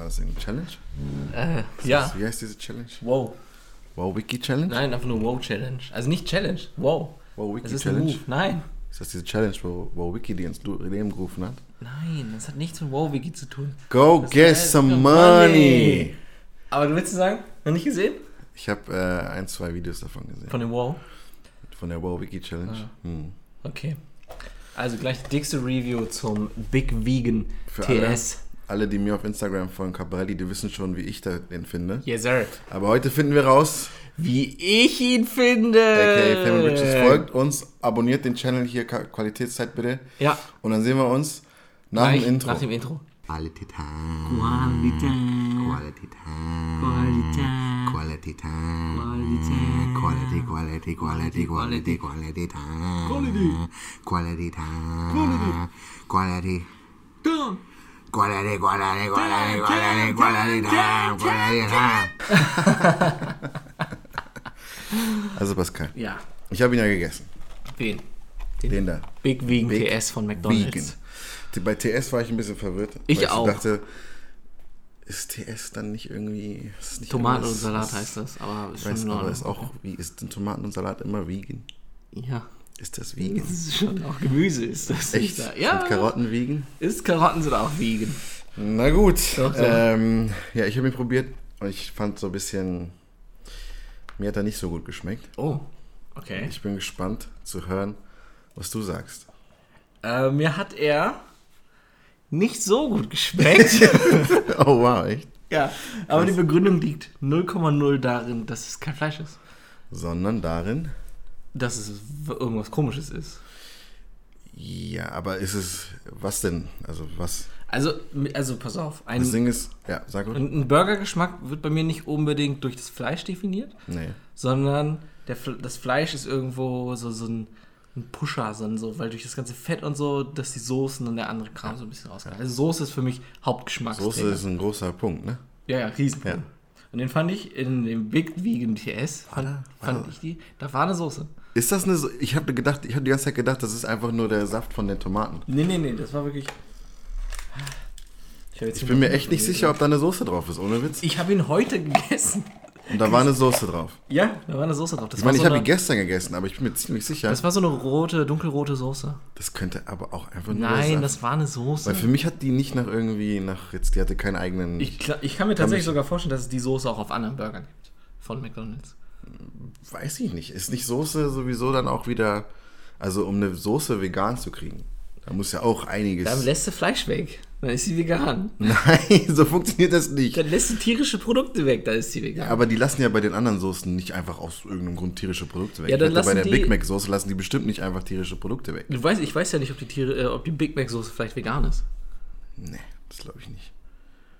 War das eine Challenge? Äh, ja. Wie heißt diese Challenge? Wow. Wow Wiki Challenge? Nein, einfach nur Wow Challenge. Also nicht Challenge. Wow. Wow Wiki Das ist ein Challenge? Move. Nein. Ist das diese Challenge, wo, wo Wiki die ins Leben gerufen hat? Nein, das hat nichts mit Wow Wiki zu tun. Go Das get some money. money! Aber du willst sagen, noch nicht gesehen? Ich habe äh, ein, zwei Videos davon gesehen. Von dem Wow. Von der Wow Wiki Challenge. Ah. Hm. Okay. Also gleich die dickste Review zum Big Vegan Für TS. Alle, die mir auf Instagram folgen, Cabrelli, die wissen schon, wie ich da den finde. Yes, sir. Aber heute finden wir raus, Wie ich ihn finde. aka Family Riches folgt uns, abonniert den Channel hier, Qualitätszeit bitte. Ja. Und dann sehen wir uns nach Gleich dem Intro. Nach dem Intro. Quality Time. Qualität. Quality Time. Quality Time. Quality, quality, quality, quality, quality time. Quality. Quality time. Quality. Quality, quality, quality, quality, quality time. Quality time. Also Pascal, Ja. ich habe ihn ja gegessen. Wen? Den da. Big Vegan Big TS von McDonald's. Vegan. Bei TS war ich ein bisschen verwirrt. Ich weil auch. Ich dachte, ist TS dann nicht irgendwie. Ist nicht Tomaten und irgendwas- Salat heißt das, aber ist Ich weiß, schon in aber Ordnung. ist auch, wie ist denn Tomaten und Salat immer vegan? Ja. Ist das vegan? Das ist schon auch Gemüse ist das. Echt? Da. Ja. Sind Karotten vegan? Ist Karotten sind auch vegan. Na gut. Doch, so. Ähm, ja, ich habe ihn probiert und ich fand so ein bisschen. Mir hat er nicht so gut geschmeckt. Oh. Okay. Ich bin gespannt zu hören, was du sagst. Äh, mir hat er nicht so gut geschmeckt. oh wow, echt? ja. Aber die Begründung liegt 0,0 darin, dass es kein Fleisch ist. Sondern darin. Dass es irgendwas komisches ist. Ja, aber ist es. Was denn? Also, was? Also, also pass auf. Ein, Das Ding ist. Ja, sag gut. ein Burgergeschmack wird bei mir nicht unbedingt durch das Fleisch definiert, Nee. sondern der, das Fleisch ist irgendwo so, so ein, ein Pusher, so, so, weil durch das ganze Fett und so, dass die Soßen und der andere Kram so ein bisschen rauskommt. Also Soße ist für mich Hauptgeschmack. Soße ist ein großer Punkt, ne? Ja, ja, riesen. Ja. Und den fand ich in dem Big Vegan TS, fand, da- war fand ich die, da war eine Soße. Ist das eine. So ich habe gedacht, ich habe die ganze Zeit gedacht, das ist einfach nur der Saft von den Tomaten. Nee, nee, nee, das war wirklich... Ich, Ich bin mir echt nicht sicher, ob da eine Soße drauf ist, ohne Witz. Ich habe ihn heute gegessen. Und da war eine Soße drauf. Ja, da war eine Soße drauf. Das Ich meine, ich so habe eine, die gestern gegessen, aber ich bin mir ziemlich sicher, Das war so eine rote, dunkelrote Soße. das könnte aber auch einfach nur Nein, Saft. das war eine Soße. Weil für mich hat die nicht nach irgendwie, nach jetzt, die hatte keinen eigenen. Ich, ich kann mir Kann tatsächlich sogar vorstellen, dass es die Soße auch auf anderen Burgern gibt. Von McDonalds. weiß ich nicht. Ist nicht Soße sowieso dann auch wieder. Also, um eine Soße vegan zu kriegen, da muss ja auch einiges. Dann lässt du Fleisch weg. Dann ist sie vegan. Nein, so funktioniert das nicht. Dann lässt du tierische Produkte weg. Da ist sie vegan. Aber die lassen ja bei den anderen Soßen nicht einfach aus irgendeinem Grund tierische Produkte weg. Ja, dann bei der die- Big Mac Soße lassen die bestimmt nicht einfach tierische Produkte weg. Du weißt, ich weiß ja nicht, ob die, Tiere, äh, ob die Big Mac Soße vielleicht vegan ist. Nee, das glaube ich nicht.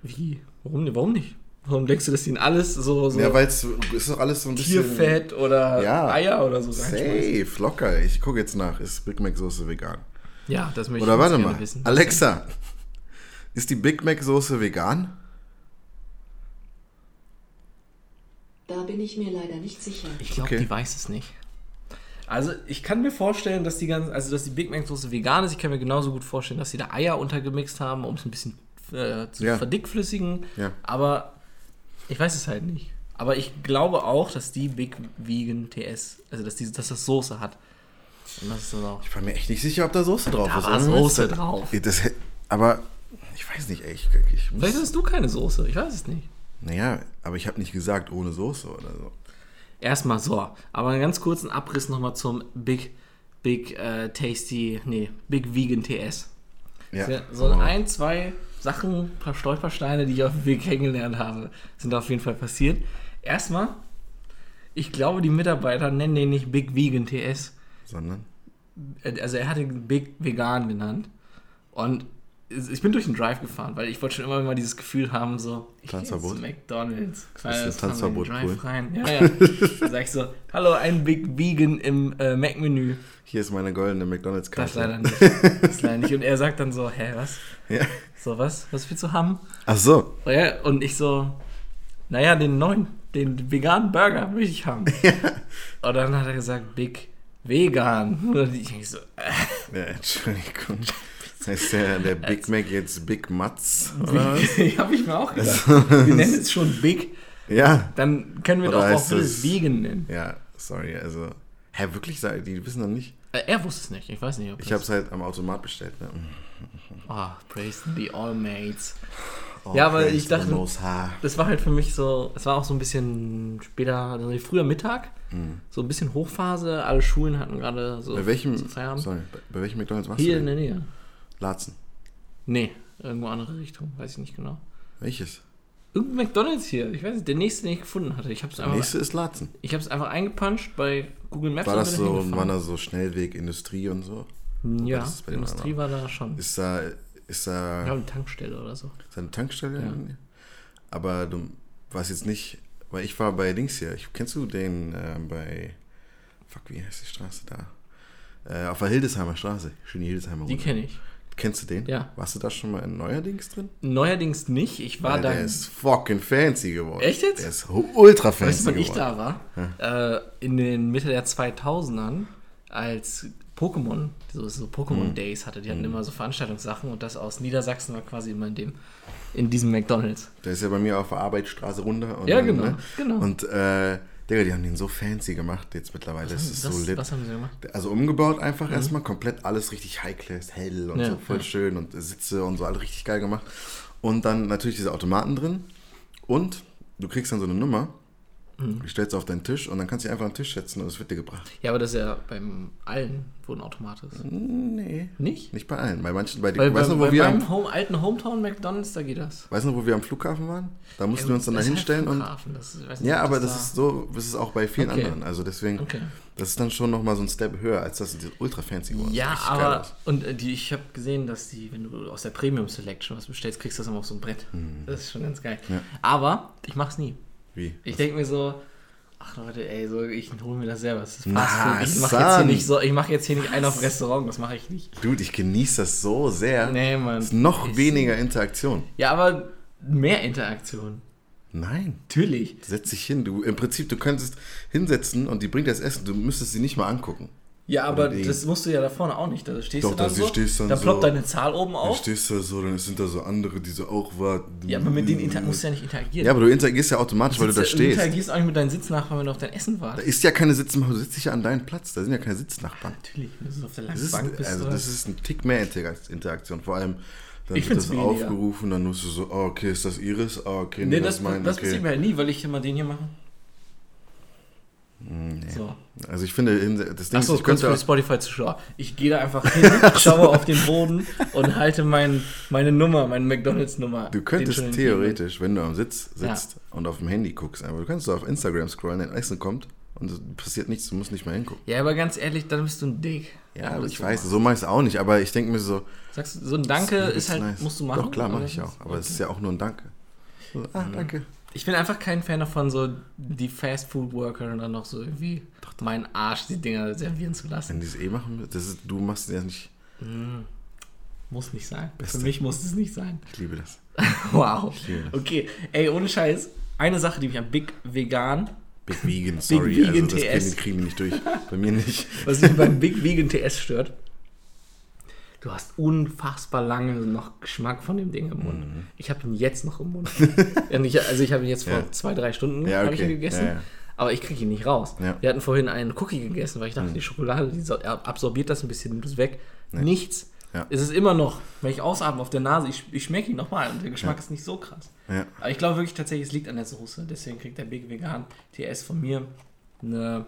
Wie? Warum, warum nicht? Warum denkst du, dass die in alles so, so Ja, weil es ist doch alles so ein bisschen. Tierfett oder Ja. Eier oder so? Safe, locker. Ich gucke jetzt nach. Ist Big Mac Soße vegan? Ja, das möchte Oder ich warte mal. wissen. Alexa, ist die Big Mac Soße vegan? Da bin ich mir leider nicht sicher. Ich glaube, Okay. die weiß es nicht. Also ich kann mir vorstellen, dass die ganze, also dass die Big Mac Soße vegan ist. Ich kann mir genauso gut vorstellen, dass sie da Eier untergemixt haben, um es ein bisschen äh, zu Ja. verdickflüssigen. Ja. Aber ich weiß es halt nicht. Aber ich glaube auch, dass die Big Vegan TS, also dass, die, dass das Soße hat. Und das ist dann auch. Ich war mir echt nicht sicher, ob da Soße drauf Da ist. war Ohne Soße drauf. Das, aber ich weiß nicht, ey. Ich, Vielleicht hast du keine Soße, ich weiß es nicht. naja, aber ich habe nicht gesagt ohne Soße oder so. Erstmal so. Aber einen ganz kurzen Abriss nochmal zum Big, Big äh, Tasty, nee, Big Vegan TS. Ja, so aber- ein, zwei Sachen, ein paar Stolpersteine, die ich auf dem Weg kennengelernt habe, sind auf jeden Fall passiert. Erstmal, ich glaube, die Mitarbeiter nennen den nicht Big Vegan TS. Sondern? Äh, Also er hat ihn Big Vegan genannt. Und ich bin durch den Drive gefahren, weil ich wollte schon immer mal dieses Gefühl haben, so, ich gehe Tanzverbot? zu McDonalds. Ist Weil das das Tanzverbot Drive cool? rein. Ja, ja. Dann sag ich so, hallo, ein Big Vegan im äh, Mac-Menü. Hier ist meine goldene Das McDonalds-Karte. leider nicht. Das leider nicht. Und er sagt dann so, hä, was? Ja. So, was? Was willst du haben? Ach so. Ja, und ich so, naja, den neuen, den veganen Burger möchte ich haben. Und dann hat er gesagt, Big Vegan. Und ich so, äh, Ja, Entschuldigung. Heißt der, der Big Mac jetzt Big Mats? Oder was? Habe ich mir auch gedacht. Wir nennen es schon Big. ja. Dann können wir Oder doch auch das- Vegan nennen. Ja, sorry, also. Hä, wirklich? Die wissen noch nicht? Äh, er wusste es nicht. Ich weiß nicht, ob Ich das- habe es halt am Automat bestellt. Ne? Ah, praise the all mates. Oh, Ja, aber ich dachte-. Das war halt für mich so, es war auch so ein bisschen später, also früher Mittag, so ein bisschen Hochphase. Alle Schulen hatten gerade so Bei welchem, so sorry, bei, bei welchem McDonalds warst Hier du in denn? der Nähe. Latzen. Nee, irgendwo andere Richtung, weiß ich nicht genau. Welches? Irgendein McDonalds hier, ich weiß nicht, der nächste, den ich gefunden hatte. Ich habe es Der einfach, nächste ist Latzen. ich hab's einfach eingepuncht bei Google Maps War das so, war das so Schnellweg, Industrie und so? Ja, Industrie war da schon. Ist da, ist da Ja, eine Tankstelle oder so. ist da eine Tankstelle? Ja. Aber du warst jetzt nicht, weil ich war bei Dings hier. Ich, kennst du den äh, bei, fuck, wie heißt die Straße da? Äh, auf der Hildesheimer Straße. Schöne Hildesheimer Die kenne ich. Kennst du den? Ja. Warst du da schon mal in neuerdings drin? Neuerdings nicht. Ich war Weil da. der ist fucking fancy geworden. Echt jetzt? Der ist ultra fancy Weißt du, wann ich geworden. da war? Äh, in den Mitte der 2000ern, als Pokémon, so, so Mhm. Pokémon Days hatte. Die hatten immer so Veranstaltungssachen und das aus Niedersachsen war quasi immer in dem, in diesem McDonalds. Der ist ja bei mir auf der Arbeitsstraße runter. Und Ja, dann, genau, Ne? genau. Und, äh, Digga, die haben den so fancy gemacht jetzt mittlerweile. Das ist was, so lit. was haben sie gemacht? Also umgebaut einfach erstmal, komplett alles richtig high-class, hell und Ja, so voll ja. schön und Sitze und so, alles richtig geil gemacht. Und dann natürlich diese Automaten drin und du kriegst dann so eine Nummer, Mhm. die stellst du auf deinen Tisch und dann kannst du dich einfach an den Tisch setzen und es wird dir gebracht. Ja, aber das ist ja beim allen, wo ein Automat ist. Nee, Nicht? nicht bei allen. Bei manchen, bei, Weil weißt bei, du, wo bei wir meinem am, Home, alten Hometown McDonalds, da geht das. weißt du, wo wir am Flughafen waren? Da mussten wir uns dann da Das halt hinstellen und Flughafen, das ich weiß nicht, ja, aber das da- ist so, das ist auch bei vielen Okay. anderen. Also deswegen, Okay. das ist dann schon nochmal so ein Step höher, als das ultra fancy geworden. Ja, aber und äh, die, ich habe gesehen, dass die, wenn du aus der Premium Selection was bestellst, kriegst du das immer auf so ein Brett. Das ist schon ganz geil. Mhm. Ja. Aber ich mach's nie. Wie? Ich denke mir so, ach Leute, ey, so ich hole mir das selber. Das ist Na. Ich mache jetzt hier nicht so, ich mache jetzt hier nicht einen auf Restaurant, das mache ich nicht. Dude, ich genieße das so sehr. Nee, Mann. Es ist noch Ich- weniger Interaktion. Ja, aber mehr Interaktion. Nein. Natürlich. Setz dich hin. Du, Im Prinzip, du könntest hinsetzen und die bringt das Essen. Du müsstest sie nicht mal angucken. Ja, aber das musst du ja da vorne auch nicht. Da stehst Doch, du dann da so, stehst dann so. ploppt deine Zahl oben auf. stehst du da so, dann sind da so andere, die so auch warten. Ja, aber mit denen inter musst du ja nicht interagieren. Ja, aber du interagierst ja automatisch, weil du da Sitzt- stehst. interagierst auch nicht mit deinen Sitznachbarn, wenn du auf dein Essen Da wartest. ist ja keine Sitznachbarn, du sitzt dich ja an deinem Platz. Da sind ja keine Sitznachbarn. Natürlich, wenn du so auf der Das langen ist, Bank bist. also das ist ein Tick mehr Intera- Interaktion. Vor allem, dann Ich wird das weniger. aufgerufen, dann musst du so, oh, okay, ist das Iris? Oh, okay, nee, das das, ist mein, das okay. passiert mir halt nie, weil ich immer den hier mache. So. Also ich finde, das Ding Achso, ist, ich könnte für Spotify-Zuschauer. Ich gehe da einfach hin, schaue auf den Boden und halte mein, meine Nummer, meine McDonalds-Nummer. Du könntest theoretisch, wenn du am Sitz Ja. sitzt und auf dem Handy guckst, aber du kannst so auf Instagram scrollen, dein Essen kommt und es passiert nichts, du musst nicht mehr hingucken. Ja, aber ganz ehrlich, dann bist du ein Dick. Ja, du ich so weiß, machst. so mach ich es auch nicht, aber ich denke mir so, Sagst du, so ein Danke das ist halt, nice. musst du machen. Doch, klar, mache ich auch, aber es Okay. ist ja auch nur ein Danke. So, ah, danke. Ich bin einfach kein Fan davon, so die Fast-Food-Worker dann noch so irgendwie meinen Arsch die Dinger servieren zu lassen. Wenn die es eh machen, das ist, du machst es ja nicht, Muss nicht sein. Beste. Für mich muss es nicht sein. ich liebe das. Wow. liebe das. Okay, ey, ohne Scheiß. Eine Sache, die mich am Big Vegan, Big Vegan, sorry, Vegan also das TS. kriegen, kriegen die nicht durch. Bei mir nicht. was mich beim Big Vegan TS stört, du hast unfassbar lange noch Geschmack von dem Ding im Mund. Ich habe ihn jetzt noch im Mund. Und ich, also ich habe ihn jetzt vor Mhm. Ja. zwei, drei Stunden Ja, habe ich ihn okay. gegessen. Ja, ja. Aber ich kriege ihn nicht raus. Ja. Mhm. Wir hatten vorhin einen Cookie gegessen, weil ich dachte, die Schokolade, die so- absorbiert das ein bisschen, nimmt es weg. Nichts. Ja. Es ist immer noch, wenn ich ausatme auf der Nase, ich, ich schmecke ihn nochmal und der Geschmack ist nicht so krass. Ja. Aber ich glaube wirklich tatsächlich, es liegt an der Soße. Deswegen kriegt der Big Vegan TS von mir eine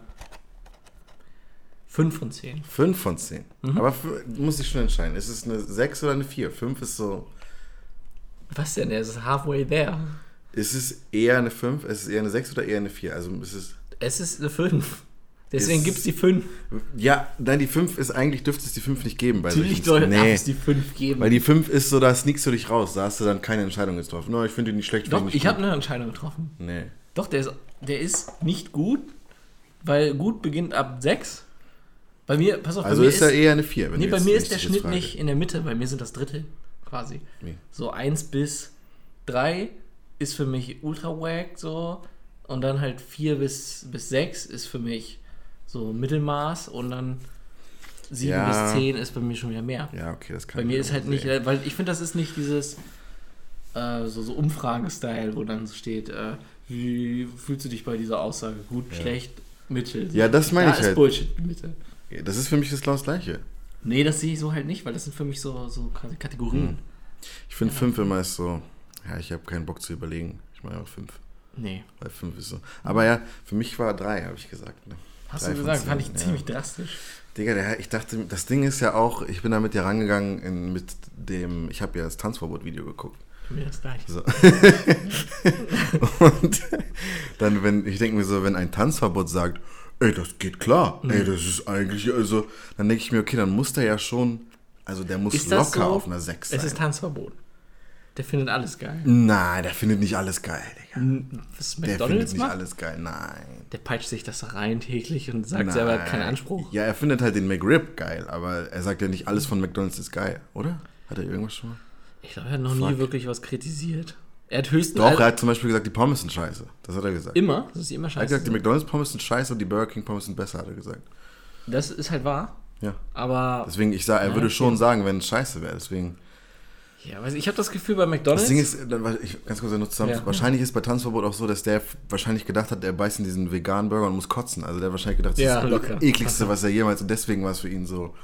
5 von 10. Fünf von zehn. Mhm. Aber muss ich schon entscheiden. Ist es eine sechs oder eine vier? Fünf ist so. Was denn? Der ist halfway there. Ist es eher eine fünf? Ist es eher eine sechs oder eher eine vier? Also ist es. Es ist eine 5. Deswegen gibt es die 5. Ja, nein, die 5 ist eigentlich, dürfte es die 5 nicht geben. Bei Natürlich solchen- nee, es die 5 geben. weil die 5 ist so, da sneakst du dich raus. Da hast du dann keine Entscheidung getroffen. No, ich finde die nicht schlecht. Doch, ich nicht habe eine Entscheidung getroffen. Nee. Doch, der ist, der ist nicht gut, weil gut beginnt ab 6. Bei mir, pass auf, Also mir ist er eher eine 4. Nee, bei mir ist der Schnitt nicht in der Mitte, bei mir sind das Drittel quasi. Wie? So 1 bis 3 ist für mich ultra wack so und dann halt 4 bis, bis 6 ist für mich so Mittelmaß und dann 7 Ja. bis 10 ist bei mir schon wieder mehr. Ja, okay, das kann Bei ich mir ist halt nicht, sehen. weil ich finde, das ist nicht dieses äh, so, so Umfrage-Style, wo dann so steht, äh, wie fühlst du dich bei dieser Aussage? Gut, schlecht, mittel. Ja, das meine da ich ist halt. Bullshit, Mitte. Das ist für mich das genau das Gleiche. Nee, das sehe ich so halt nicht, weil das sind für mich so, so Kategorien. Ich finde fünf immer ist so, ja, ich habe keinen Bock zu überlegen. Ich meine auch fünf. Nee. Weil fünf ist so. Aber ja, für mich war drei, habe ich gesagt. Ne? Hast Drei du gesagt, fand ich ja. ziemlich drastisch. Digga, der, ich dachte, das Ding ist ja auch, ich bin da mit dir rangegangen in, mit dem, ich habe ja das Tanzverbot-Video geguckt. Mich das gleiche. So. und dann, wenn, ich denke mir so, wenn ein Tanzverbot sagt, ey, das geht klar, Mhm. ey, das ist eigentlich, also, dann denke ich mir, okay, dann muss der ja schon, also der muss locker so? auf einer 6 sein. Es ist Tanzverbot. Der findet alles geil. Nein, der findet nicht alles geil, Digga. Was Der findet McDonalds nicht macht? alles geil, nein. Der peitscht sich das rein täglich und sagt Nein. selber, er hat keinen Anspruch. Ja, er findet halt den McRib geil, aber er sagt ja nicht, alles von McDonalds ist geil, oder? Hat er irgendwas schon mal? Ich glaube, er hat noch Fuck. nie wirklich was kritisiert. Er hat höchstens Doch, er hat zum Beispiel gesagt, die Pommes sind scheiße. Das hat er gesagt. immer, das ist immer er hat scheiße. gesagt, die McDonalds Pommes sind scheiße und die Burger King Pommes sind besser, hat er gesagt. das ist halt wahr, Ja. aber Deswegen, ich sag, er Ja, würde okay. schon sagen, wenn es scheiße wäre. Deswegen. ja, weiß ich, ich habe das Gefühl bei McDonalds. Das Ding ist, ich, ganz kurz noch zusammen. Ja. wahrscheinlich ist bei Tanzverbot auch so, dass der wahrscheinlich gedacht hat, er beißt in diesen veganen Burger und muss kotzen. Also der hat wahrscheinlich gedacht, das Ja, ist locker. das ekligste, was er jemals und deswegen war es für ihn so.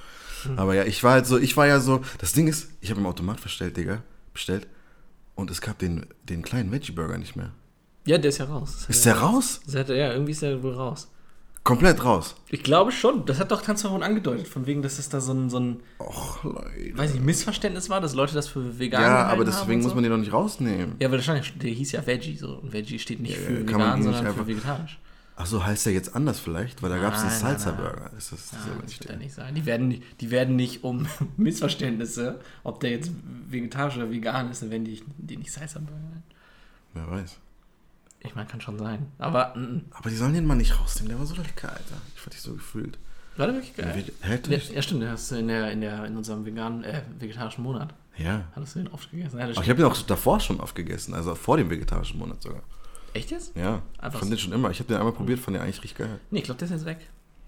Aber ja, ich war halt so, ich war ja so, das Ding ist, ich habe im Automat bestellt, Digga, bestellt und es gab den, den kleinen Veggie-Burger nicht mehr. ja, der ist ja raus. Ist der er- raus? Das hat er, ja, irgendwie ist er wohl raus. Komplett raus. Ich glaube schon, das hat doch Tanzverbot angedeutet, von wegen, dass es da so ein, so ein Och, Leute. weiß nicht, Missverständnis war, dass Leute das für vegan Ja, aber haben deswegen muss man den doch nicht rausnehmen. Ja, weil wahrscheinlich, der hieß ja Veggie so. Und Veggie steht nicht Ja, für kann man vegan, nicht sondern für vegetarisch. Ach so, heißt der jetzt anders vielleicht? Weil da gab es einen Nein, nein, nein. Salsa-Burger. Ist das, das Ja, ist aber das nicht wird ja nicht sein. Die werden nicht, die werden nicht um Missverständnisse, ob der jetzt vegetarisch oder vegan ist, dann werden die, die nicht Salsa Burger nennen. Wer weiß. Ich meine, kann schon sein. Aber mm, Aber die sollen den mal nicht rausnehmen, der war so lecker, Alter. Ich fand dich so gefühlt. war der wirklich geil? Hä, Ja, ja, stimmt, der hast du in, der, in, der, in unserem veganen, äh, vegetarischen Monat. Ja. Hattest du den oft gegessen? Ja, das Aber ich habe den auch davor schon oft gegessen, also vor dem vegetarischen Monat sogar. Echt jetzt? Ja. Einfach ich fand den schon immer. Ich habe den einmal probiert, fand den eigentlich richtig geil. Nee, ich glaube, der ist jetzt weg.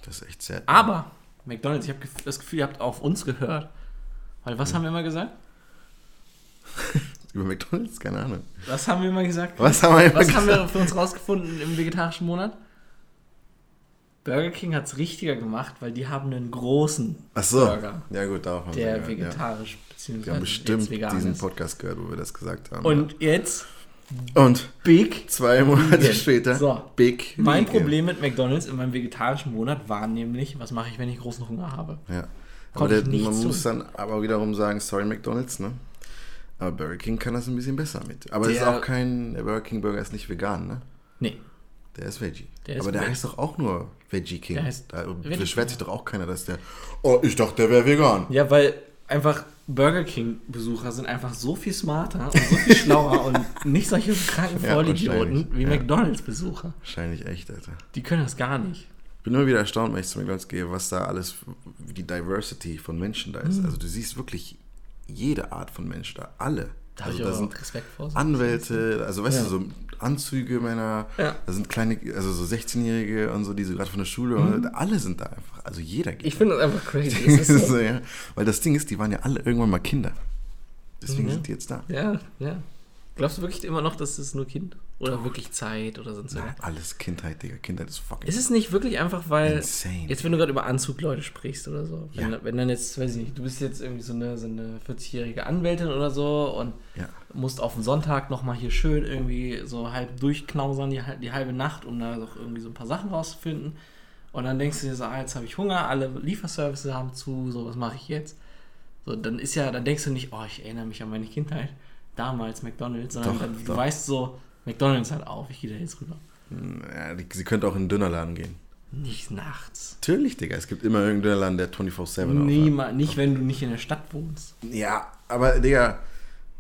Das ist echt sad. Aber, McDonalds, ich habe das Gefühl, ihr habt auf uns gehört. Weil was haben wir immer gesagt? Über McDonalds? Keine Ahnung. Was haben wir immer gesagt? Was haben wir immer Was haben wir gesagt? für uns rausgefunden im vegetarischen Monat? Burger King hat es richtiger gemacht, weil die haben einen großen Ach so. Burger, Ja gut, darauf haben der wir gehört, vegetarisch ja. bzw. Wir haben bestimmt vegan diesen ist. Podcast gehört, wo wir das gesagt haben. Und jetzt Und Big. zwei Monate Vegan. später, So. Big Mein Vegan. Problem mit McDonalds in meinem vegetarischen Monat war nämlich, was mache ich, wenn ich großen Hunger habe? Ja. Der, man tun. muss dann aber wiederum sagen, sorry McDonalds, ne? Aber Burger King kann das ein bisschen besser mit. Aber es ist Der- auch kein, der Burger King Burger ist nicht vegan, ne? Nee, Der ist Veggie. Der ist aber der Veggie. heißt doch auch nur Veggie King. Der heißt da beschwert sich doch auch keiner, dass der. Oh, ich dachte, der wäre vegan. Ja, weil einfach Burger King-Besucher sind einfach so viel smarter und so viel schlauer und nicht solche kranken Ja, Vollidioten wie ja. McDonalds-Besucher. Wahrscheinlich echt, Alter. Die können das gar nicht. Ich bin immer wieder erstaunt, wenn ich zu McDonalds gehe, was da alles, wie die Diversity von Menschen da Mhm. ist. Also du siehst wirklich jede Art von Mensch da. Alle. Da also habe ich da sind Respekt vor. so. Anwälte, also weißt Ja. du, so Anzüge Männer, Ja. da sind kleine, also so 16-Jährige und so, die so gerade von der Schule, und alle sind da einfach. Also jeder geht. Mhm. Ich finde das einfach crazy. da. Das so, ja. Weil das Ding ist, die waren ja alle irgendwann mal Kinder. Deswegen Mhm. sind die jetzt da. ja, ja. Glaubst du wirklich immer noch, dass es nur Kind? Oder wirklich Zeit oder sonst Nein, irgendwas? alles Kindheit, Digga. Kindheit ist fucking Ist es nicht wirklich einfach, weil. insane. Jetzt, wenn du gerade über Anzugleute sprichst oder so. Wenn, Ja. wenn dann jetzt, weiß ich nicht, du bist jetzt irgendwie so eine, so eine 40-jährige Anwältin oder so und ja. musst auf den Sonntag nochmal hier schön irgendwie so halb durchknausern, die, die halbe Nacht, um da doch irgendwie so ein paar Sachen rauszufinden. Und dann denkst du dir so, ah, jetzt habe ich Hunger, alle Lieferservices haben zu, so, was mache ich jetzt? So, dann ist ja, dann denkst du nicht, oh, ich erinnere mich an meine Kindheit, damals McDonalds, sondern Doch, du doch. weißt so, McDonalds hat auf, ich gehe da jetzt rüber. ja die, sie könnte auch in einen Dönerladen gehen. Nicht nachts. Natürlich, Digga. Es gibt immer irgendeinen Dönerladen, der 24-7 aufhat. Niemals, nicht wenn du nicht in der Stadt wohnst. Ja, aber Digga,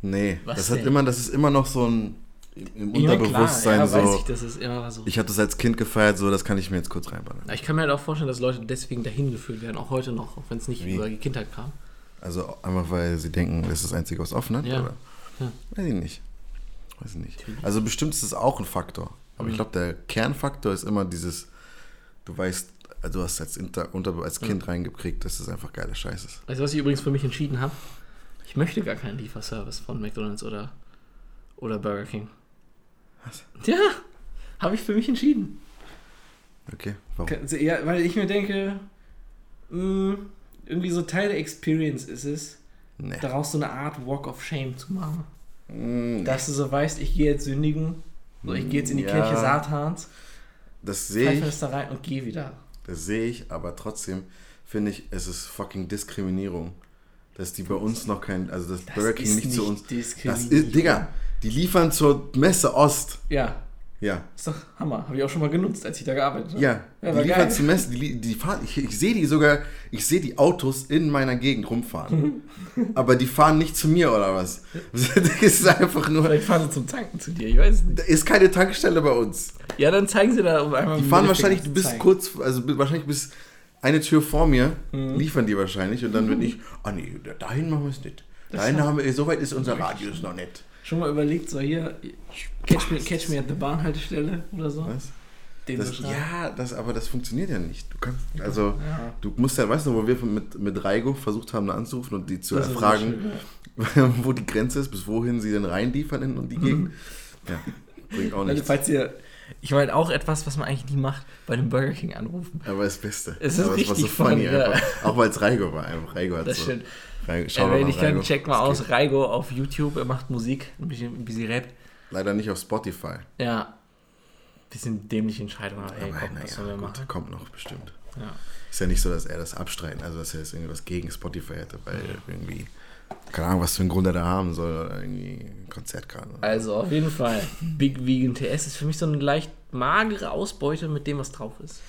nee. Was das hat immer, das ist immer noch so ein im Ja, Unterbewusstsein klar, ja, so. ich, das ist immer so. Ich habe das als Kind gefeiert, so das kann ich mir jetzt kurz reinballern. Ich kann mir halt auch vorstellen, dass Leute deswegen dahin geführt werden, auch heute noch, auch wenn es nicht Wie? über die Kindheit kam. Also einfach weil sie denken, das ist das Einzige, was offen hat, Ja. oder? Ja. Weiß ich nicht. Weiß ich nicht. Also bestimmt ist es auch ein Faktor. Aber Mhm. ich glaube, der Kernfaktor ist immer dieses, du weißt du hast als, Inter, unter, als Kind reingekriegt, dass das einfach geiler Scheiß ist. Weißt du, was ich übrigens für mich entschieden habe? Ich möchte gar keinen Lieferservice von McDonalds oder, oder Burger King. Was? Ja, habe ich für mich entschieden. Okay, warum? Ja, weil ich mir denke, mh, irgendwie so Teil der Experience ist es, Nee. daraus so eine Art Walk of Shame zu machen. Mm, Dass du so weißt, ich gehe jetzt sündigen, so ich gehe jetzt in die Ja. Kirche Satans, Das sehe ich, es da rein und gehe wieder. das sehe ich, aber trotzdem finde ich, es ist fucking Diskriminierung. Dass die bei uns noch kein, also dass Das Burger King ist nicht zu nicht uns. Das ist, Digga, die liefern zur Messe Ost. Ja, Ja. ist doch Hammer. Habe ich auch schon mal genutzt, als ich da gearbeitet habe. Ja, Ja, die war liefern geil. zur Messe, die, die fahren, ich, ich sehe die sogar, ich sehe die Autos in meiner Gegend rumfahren. aber die fahren nicht zu mir oder was? Das ist einfach nur, Vielleicht fahren sie zum Tanken zu dir, ich weiß nicht. da ist keine Tankstelle bei uns. Ja, dann zeigen sie da um einmal. Die fahren wahrscheinlich zeigen. kurz, also wahrscheinlich bis eine Tür vor mir, Mhm. liefern die wahrscheinlich und dann bin ich, ah nee, da- dahin machen wir es nicht. Dahin haben wir, so weit ist unser Radius noch nicht. Schon mal überlegt, so hier, catch me, catch me at the Bahnhaltestelle oder so. Was? Den so Das, schreiben. ja, das, aber das funktioniert ja nicht. Du kannst, also, Ja. du musst ja, weißt du, wo wir mit, mit Reigo versucht haben, da anzurufen und die zu Das erfragen, schön, wo die Grenze ist, bis wohin sie denn reinliefern in und die Gegend. Ja, bringt auch Leute, nichts. falls ihr. Ich meine auch etwas, was man eigentlich nie macht, bei dem Burger King anrufen. Aber das Beste. Es ist aber war so richtig funny, ja. Auch weil es Reigo war. Reigo hat Das so. stimmt. Reigo, Ey, Shoutout wenn an ich kann, check mal aus. geht. Reigo auf YouTube, er macht Musik, ein bisschen, ein bisschen rappt. Leider nicht auf Spotify. Ja. Bisschen dämliche Entscheidung, aber ey, komm, was sollen wir gut, machen? kommt noch bestimmt. Ja. Ist ja nicht so, dass er das abstreiten, also dass er jetzt irgendwas gegen Spotify hätte, weil irgendwie, keine Ahnung, was für einen Grund er da haben soll, oder irgendwie ein Konzert gerade. Also auf jeden Fall, Big Vegan TS ist für mich so eine leicht magere Ausbeute mit dem, was drauf ist.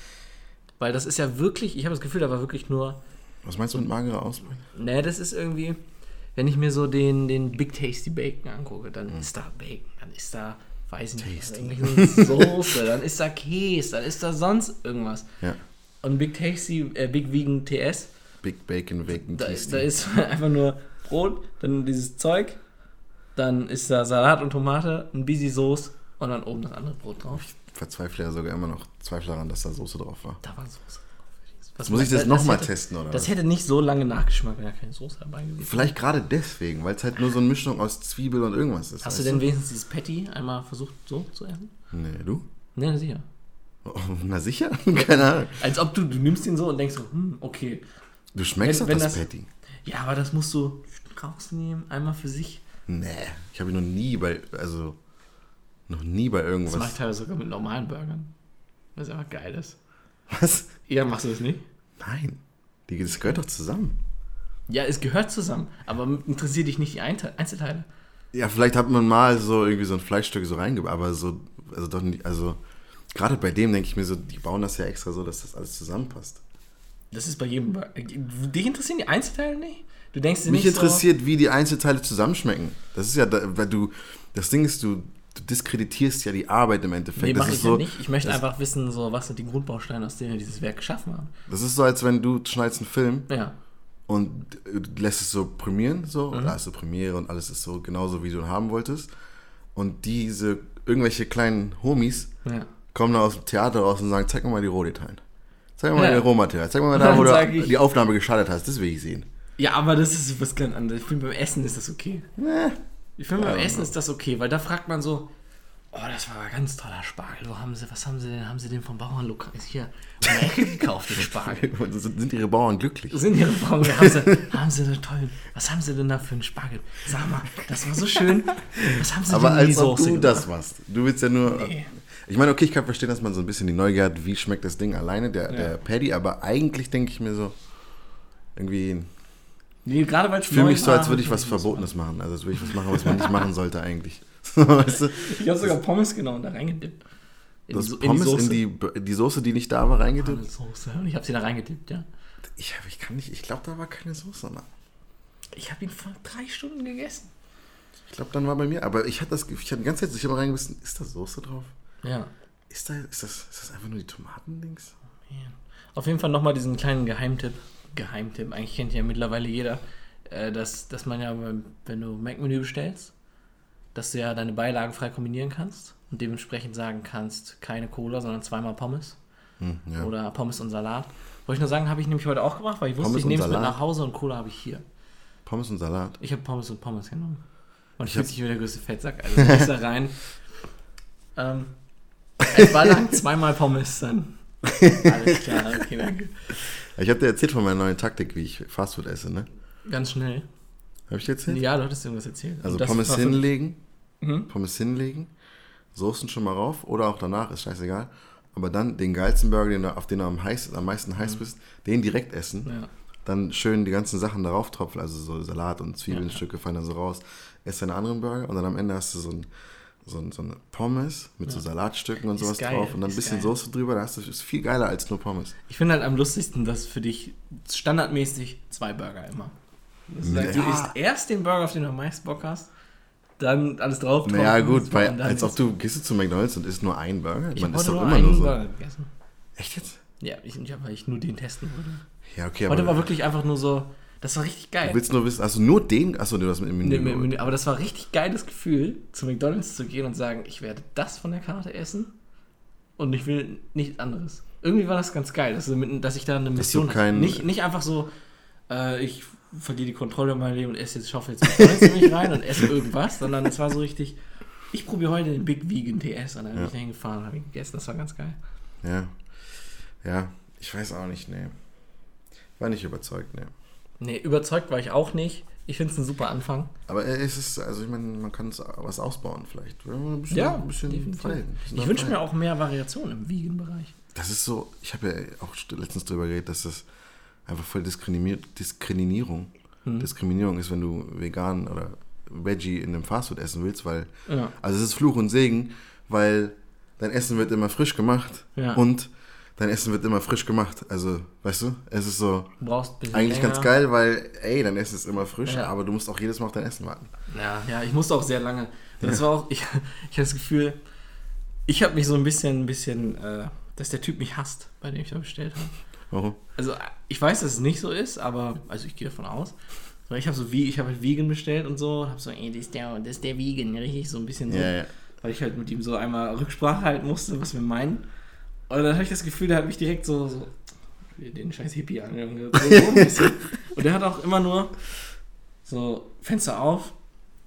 Weil das ist ja wirklich, ich habe das Gefühl, da war wirklich nur Was meinst du mit magerer Ausbeute? Ne, das ist irgendwie, wenn ich mir so den, den Big Tasty Bacon angucke, dann ist da Bacon, dann ist da, weiß ich nicht, Tasty. irgendwelche Soße, dann ist da Käse, dann ist da sonst irgendwas. Ja. Und Big Tasty, äh, Big Vegan TS, Big Bacon, Bacon, da, Tasty. da ist einfach nur Brot, dann dieses Zeug, dann ist da Salat und Tomate, ein Busy Soße und dann oben das andere Brot drauf. Ich verzweifle ja sogar immer noch, zweifle daran, dass da Soße drauf war. Da war Soße drauf. Was Muss ich das das nochmal testen, oder Das was? hätte nicht so lange Nachgeschmack, wenn da keine Soße dabei gewesen wäre. Vielleicht gerade deswegen, weil es halt nur so eine Mischung aus Zwiebel und irgendwas ist. Hast du denn wenigstens dieses Patty einmal versucht so zu essen? Nee, du? Ne, sicher. Oh, na sicher? Keine Ahnung. Als ob du, du nimmst ihn so und denkst so, hm, okay. Du schmeckst Wenn- doch wenn das, das- Patty. Ja, aber das musst du rausnehmen, einmal für sich. Nee, ich habe ihn noch nie bei, also, noch nie bei Das mache irgendwas. ich teilweise sogar mit normalen Burgern. Was einfach geil ist. Was? Ja, machst du das nicht? Nein. Die, das gehört doch zusammen. Ja, es gehört zusammen, aber interessiert dich nicht die Einzelteile. Ja, vielleicht hat man mal so irgendwie so ein Fleischstück so reingebaut, aber so, also doch nicht, also, gerade bei dem denke ich mir so, die bauen das ja extra so, dass das alles zusammenpasst. Das ist bei jedem. Dich interessieren die Einzelteile nicht? Du denkst Mich nicht interessiert, wie die Einzelteile zusammenschmecken. Das ist ja, weil du, das Ding ist, du, du diskreditierst ja die Arbeit im so. Endeffekt. Nee, das mach ist ich so, ja nicht. Ich möchte einfach wissen, so, was sind die Grundbausteine, aus denen wir dieses Werk geschaffen haben. Das ist so, als wenn du schneidest einen Film Ja. und lässt es so prämieren, so, Mhm. und da hast du Premiere und alles ist so genauso, wie du ihn haben wolltest. Und diese, irgendwelche kleinen Homies ja. kommen da aus dem Theater raus und sagen, zeig mir mal die Rohdateien. Zeig mir mal Ja. die Rohmaterial. Zeig mir mal da, wo du die Aufnahme geschaltet hast. Das will ich sehen. Ja, aber das ist was ganz anderes. Ich finde, beim Essen ist das okay. Nee. Ich finde, beim Essen ist das okay, weil da fragt man so, oh, das war ein ganz toller Spargel. Wo haben sie, was haben sie denn? Haben sie den vom Bauernlokal hier gekauft, den Spargel? Sind ihre Bauern glücklich? Sind ihre Bauern, haben sie, haben sie einen tollen, was haben sie denn da für einen Spargel? Sag mal, das war so schön. Was haben sie Aber denn als ob du gemacht? das machst. Du willst ja nur. Nee. Ich meine, okay, ich kann verstehen, dass man so ein bisschen die Neugier hat, wie schmeckt das Ding alleine, der, der Paddy, aber eigentlich denke ich mir so, irgendwie, Nee, gerade weil ich fühle mich so, als würde ich was Verbotenes machen. Also als würde ich was machen, was man nicht machen sollte eigentlich. weißt du? Ich habe sogar Pommes genommen und da reingedippt. In Das die, Pommes in Soße. die, die Soße, die nicht da war, reingedippt. Soße. Und ich habe sie da reingedippt, ja. Ich, ich kann nicht, ich glaube, da war keine Soße. Mann. Ich habe ihn vor drei Stunden gegessen. Ich glaube, dann war bei mir, aber ich hatte das, ich hatte die ganze Zeit sich immer reingebissen, ist da Soße drauf? Ja. Ist, da, ist, das, ist das einfach nur die Tomatendings? Man. Auf jeden Fall nochmal diesen kleinen Geheimtipp. Geheimtipp, eigentlich kennt ja mittlerweile jeder, äh, dass, dass man ja, wenn du Mac-Menü bestellst, dass du ja deine Beilagen frei kombinieren kannst und dementsprechend sagen kannst, keine Cola, sondern zweimal Pommes. Hm, ja. Oder Pommes und Salat. Wollte ich nur sagen, habe ich nämlich heute auch gemacht, weil ich wusste, Pommes ich nehme es mit nach Hause und Cola habe ich hier. Pommes und Salat. Ich habe Pommes und Pommes genommen. Und ich Ich fühle hab- sich wie der größte Fettsack. Also ich da rein. Ähm, war lang zweimal Pommes dann. Alles klar, okay, danke. Ich habe dir erzählt von meiner neuen Taktik, wie ich Fastfood esse, ne? Ganz schnell. Habe ich dir erzählt? Ja, du hattest irgendwas erzählt. Also Pommes hinlegen, Mhm. Pommes hinlegen, Soßen schon mal rauf oder auch danach, ist scheißegal. Aber dann den geilsten Burger, den du, auf den du am, heiß, am meisten heiß bist, den direkt essen. Mhm. Ja. Dann schön die ganzen Sachen darauf tropfen, also so Salat und Zwiebelstücke Ja. fallen dann so raus. Ess deinen anderen Burger und dann am Ende hast du so ein, so so eine Pommes mit so Ja. Salatstücken und Ist sowas geil, drauf und dann ein bisschen geil. Soße drüber. Da hast du, ist viel geiler als nur Pommes. Ich finde halt am lustigsten, dass für dich standardmäßig zwei Burger immer. Das halt, Du Ja. isst erst den Burger, auf den du am meisten Bock hast, dann alles drauf. Naja, gut, weil, als ob du gehst du zu McDonalds und isst nur einen Burger. Ich Man habe isst doch nur immer einen nur so. Burger gegessen. Echt jetzt? Ja, ich, ja, weil ich nur den testen wollte. Ja, okay, Heute aber war wirklich einfach nur so, das war richtig geil. du willst nur wissen, du nur den, achso, du hast mit dem Menü. Nee, nee, aber das war richtig geiles Gefühl, zu McDonalds zu gehen und sagen, ich werde das von der Karte essen und ich will nichts anderes. Irgendwie war das ganz geil, dass, mit- dass ich da eine Mission du kein- hatte. Nicht, nicht einfach so, äh, ich verliere die Kontrolle in meinem Leben und esse jetzt, schaffe jetzt McDonalds in mich rein und esse irgendwas, sondern es war so richtig, ich probiere heute den Big Vegan TS und dann bin Ja. ich dahin gefahren und habe ihn gegessen, das war ganz geil. Ja. Ja, ich weiß auch nicht, nee. War nicht überzeugt, nee. Nee, überzeugt war ich auch nicht. Ich finde es ein super Anfang. Aber es ist, also ich meine, man kann es was ausbauen vielleicht. Ein bisschen, Ja, ein bisschen definitiv. frei. ein bisschen Ich wünsche mir auch mehr Variation im Vegan-Bereich. Das ist so, ich habe ja auch letztens drüber geredet, dass das einfach voll Diskriminierung. Hm. Diskriminierung ist, wenn du vegan oder Veggie in einem Fastfood essen willst, weil, Ja. also es ist Fluch und Segen, weil dein Essen wird immer frisch gemacht Ja. und dein Essen wird immer frisch gemacht. Also, weißt du, es ist so Du brauchst eigentlich länger. ganz geil, weil, ey, dein Essen ist immer frisch, Ja. aber du musst auch jedes Mal auf dein Essen warten. Ja, ja, ich musste auch sehr lange. Das war auch, ich, ich habe das Gefühl, ich habe mich so ein bisschen, ein bisschen, äh, dass der Typ mich hasst, bei dem ich da bestellt habe. Warum? Also ich weiß, dass es nicht so ist, aber, also ich gehe davon aus. Weil ich habe so wie, ich habe halt Vegan bestellt und so, habe so, ey, das ist der, das ist der Vegan, richtig, so ein bisschen so. Ja, ja. Weil ich halt mit ihm so einmal Rücksprache halten musste, was wir meinen. Und dann habe ich das Gefühl, der hat mich direkt so, so den scheiß Hippie angehört. So. Und der hat auch immer nur so Fenster auf,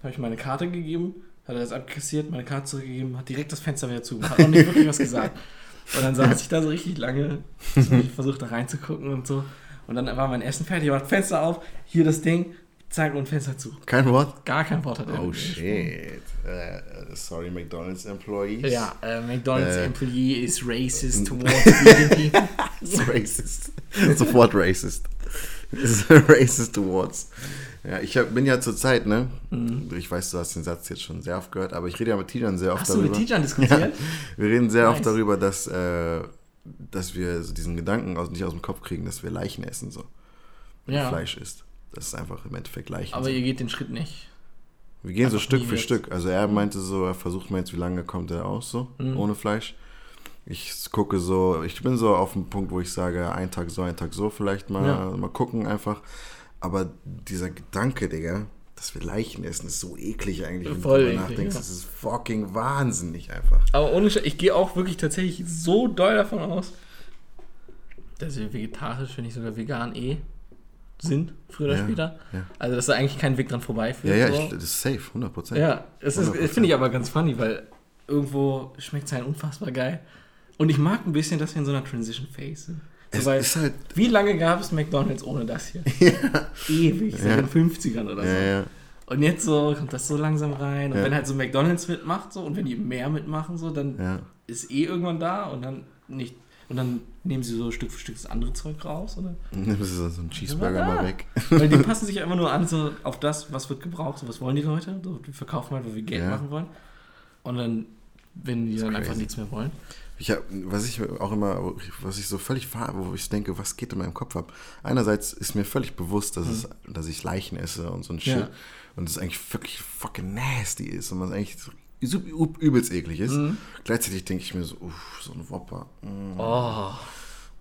habe ich meine Karte gegeben, hat er das abkassiert, meine Karte zurückgegeben, hat direkt das Fenster wieder zu, hat auch nicht wirklich was gesagt. Und dann saß ich da so richtig lange, so ich versucht da reinzugucken und so. Und dann war mein Essen fertig, war Fenster auf, hier das Ding, zack und Fenster zu. Kein Wort? Gar kein Wort hat er. Oh shit. Äh, sorry, McDonald's Employees. Ja, äh, McDonald's Äh, employee is racist towards vegan people. Ist racist. Sofort racist. Ist racist towards. Ja, ich hab, bin ja zur Zeit, ne? Ich weiß, du hast den Satz jetzt schon sehr oft gehört, aber ich rede ja mit Tijan sehr oft Hast du darüber. mit Tijan diskutiert? Ja, wir reden sehr Nice. oft darüber, dass, äh, dass wir so diesen Gedanken aus, nicht aus dem Kopf kriegen, dass wir Leichen essen, so. Wenn Ja. Fleisch isst. Das ist einfach im Endeffekt Leichen. Aber ihr geht den Schritt nicht. Wir gehen so Einfach Stück nie für jetzt. Stück. Also er meinte so, er versucht mal jetzt, wie lange kommt er aus so, Mhm. ohne Fleisch. Ich gucke so, ich bin so auf dem Punkt, wo ich sage, ein Tag so, ein Tag so vielleicht mal, Ja. mal gucken einfach. Aber dieser Gedanke, Digga, dass wir Leichen essen, ist so eklig eigentlich, wenn Voll du darüber nachdenkst. ja. Das ist fucking wahnsinnig einfach. Aber ohne Sch ich gehe auch wirklich tatsächlich so doll davon aus, dass wir vegetarisch, wenn nicht sogar vegan eh sind, früher oder Ja, später. ja. Also, dass da eigentlich kein Weg dran vorbeiführt. Ja, ja, so. ich, das ist safe, 100 Prozent. Ja, es 100%. finde ich aber ganz funny, weil irgendwo schmeckt es halt unfassbar geil. Und ich mag ein bisschen, dass wir in so einer Transition Phase sind. So, Es weil, ist halt, wie lange gab es McDonalds ohne das hier? Ewig, seit Ja. den 50ern oder so. ja, ja. Und jetzt so kommt das so langsam rein. Und Ja. wenn halt so McDonalds mitmacht so und wenn die mehr mitmachen, so, dann ja. ist eh irgendwann da und dann nicht. Und dann nehmen sie so Stück für Stück das andere Zeug raus, oder? Nimm so so einen Cheeseburger mal weg. Weil die passen sich immer nur an so auf das, was wird gebraucht, so was wollen die Leute. So, wir verkaufen halt, wo wir Geld Ja. machen wollen. Und dann, wenn die dann einfach nichts mehr wollen. Ich hab, was ich auch immer, was ich so völlig fahre, wo ich denke, was geht in meinem Kopf ab. Einerseits ist mir völlig bewusst, dass, es, dass ich Leichen esse und so ein Shit. Mhm. Ja. Und es eigentlich wirklich fucking nasty ist und man eigentlich übelst eklig ist. Mhm. Gleichzeitig denke ich mir so, uff, so ein Whopper. Mm, Oh.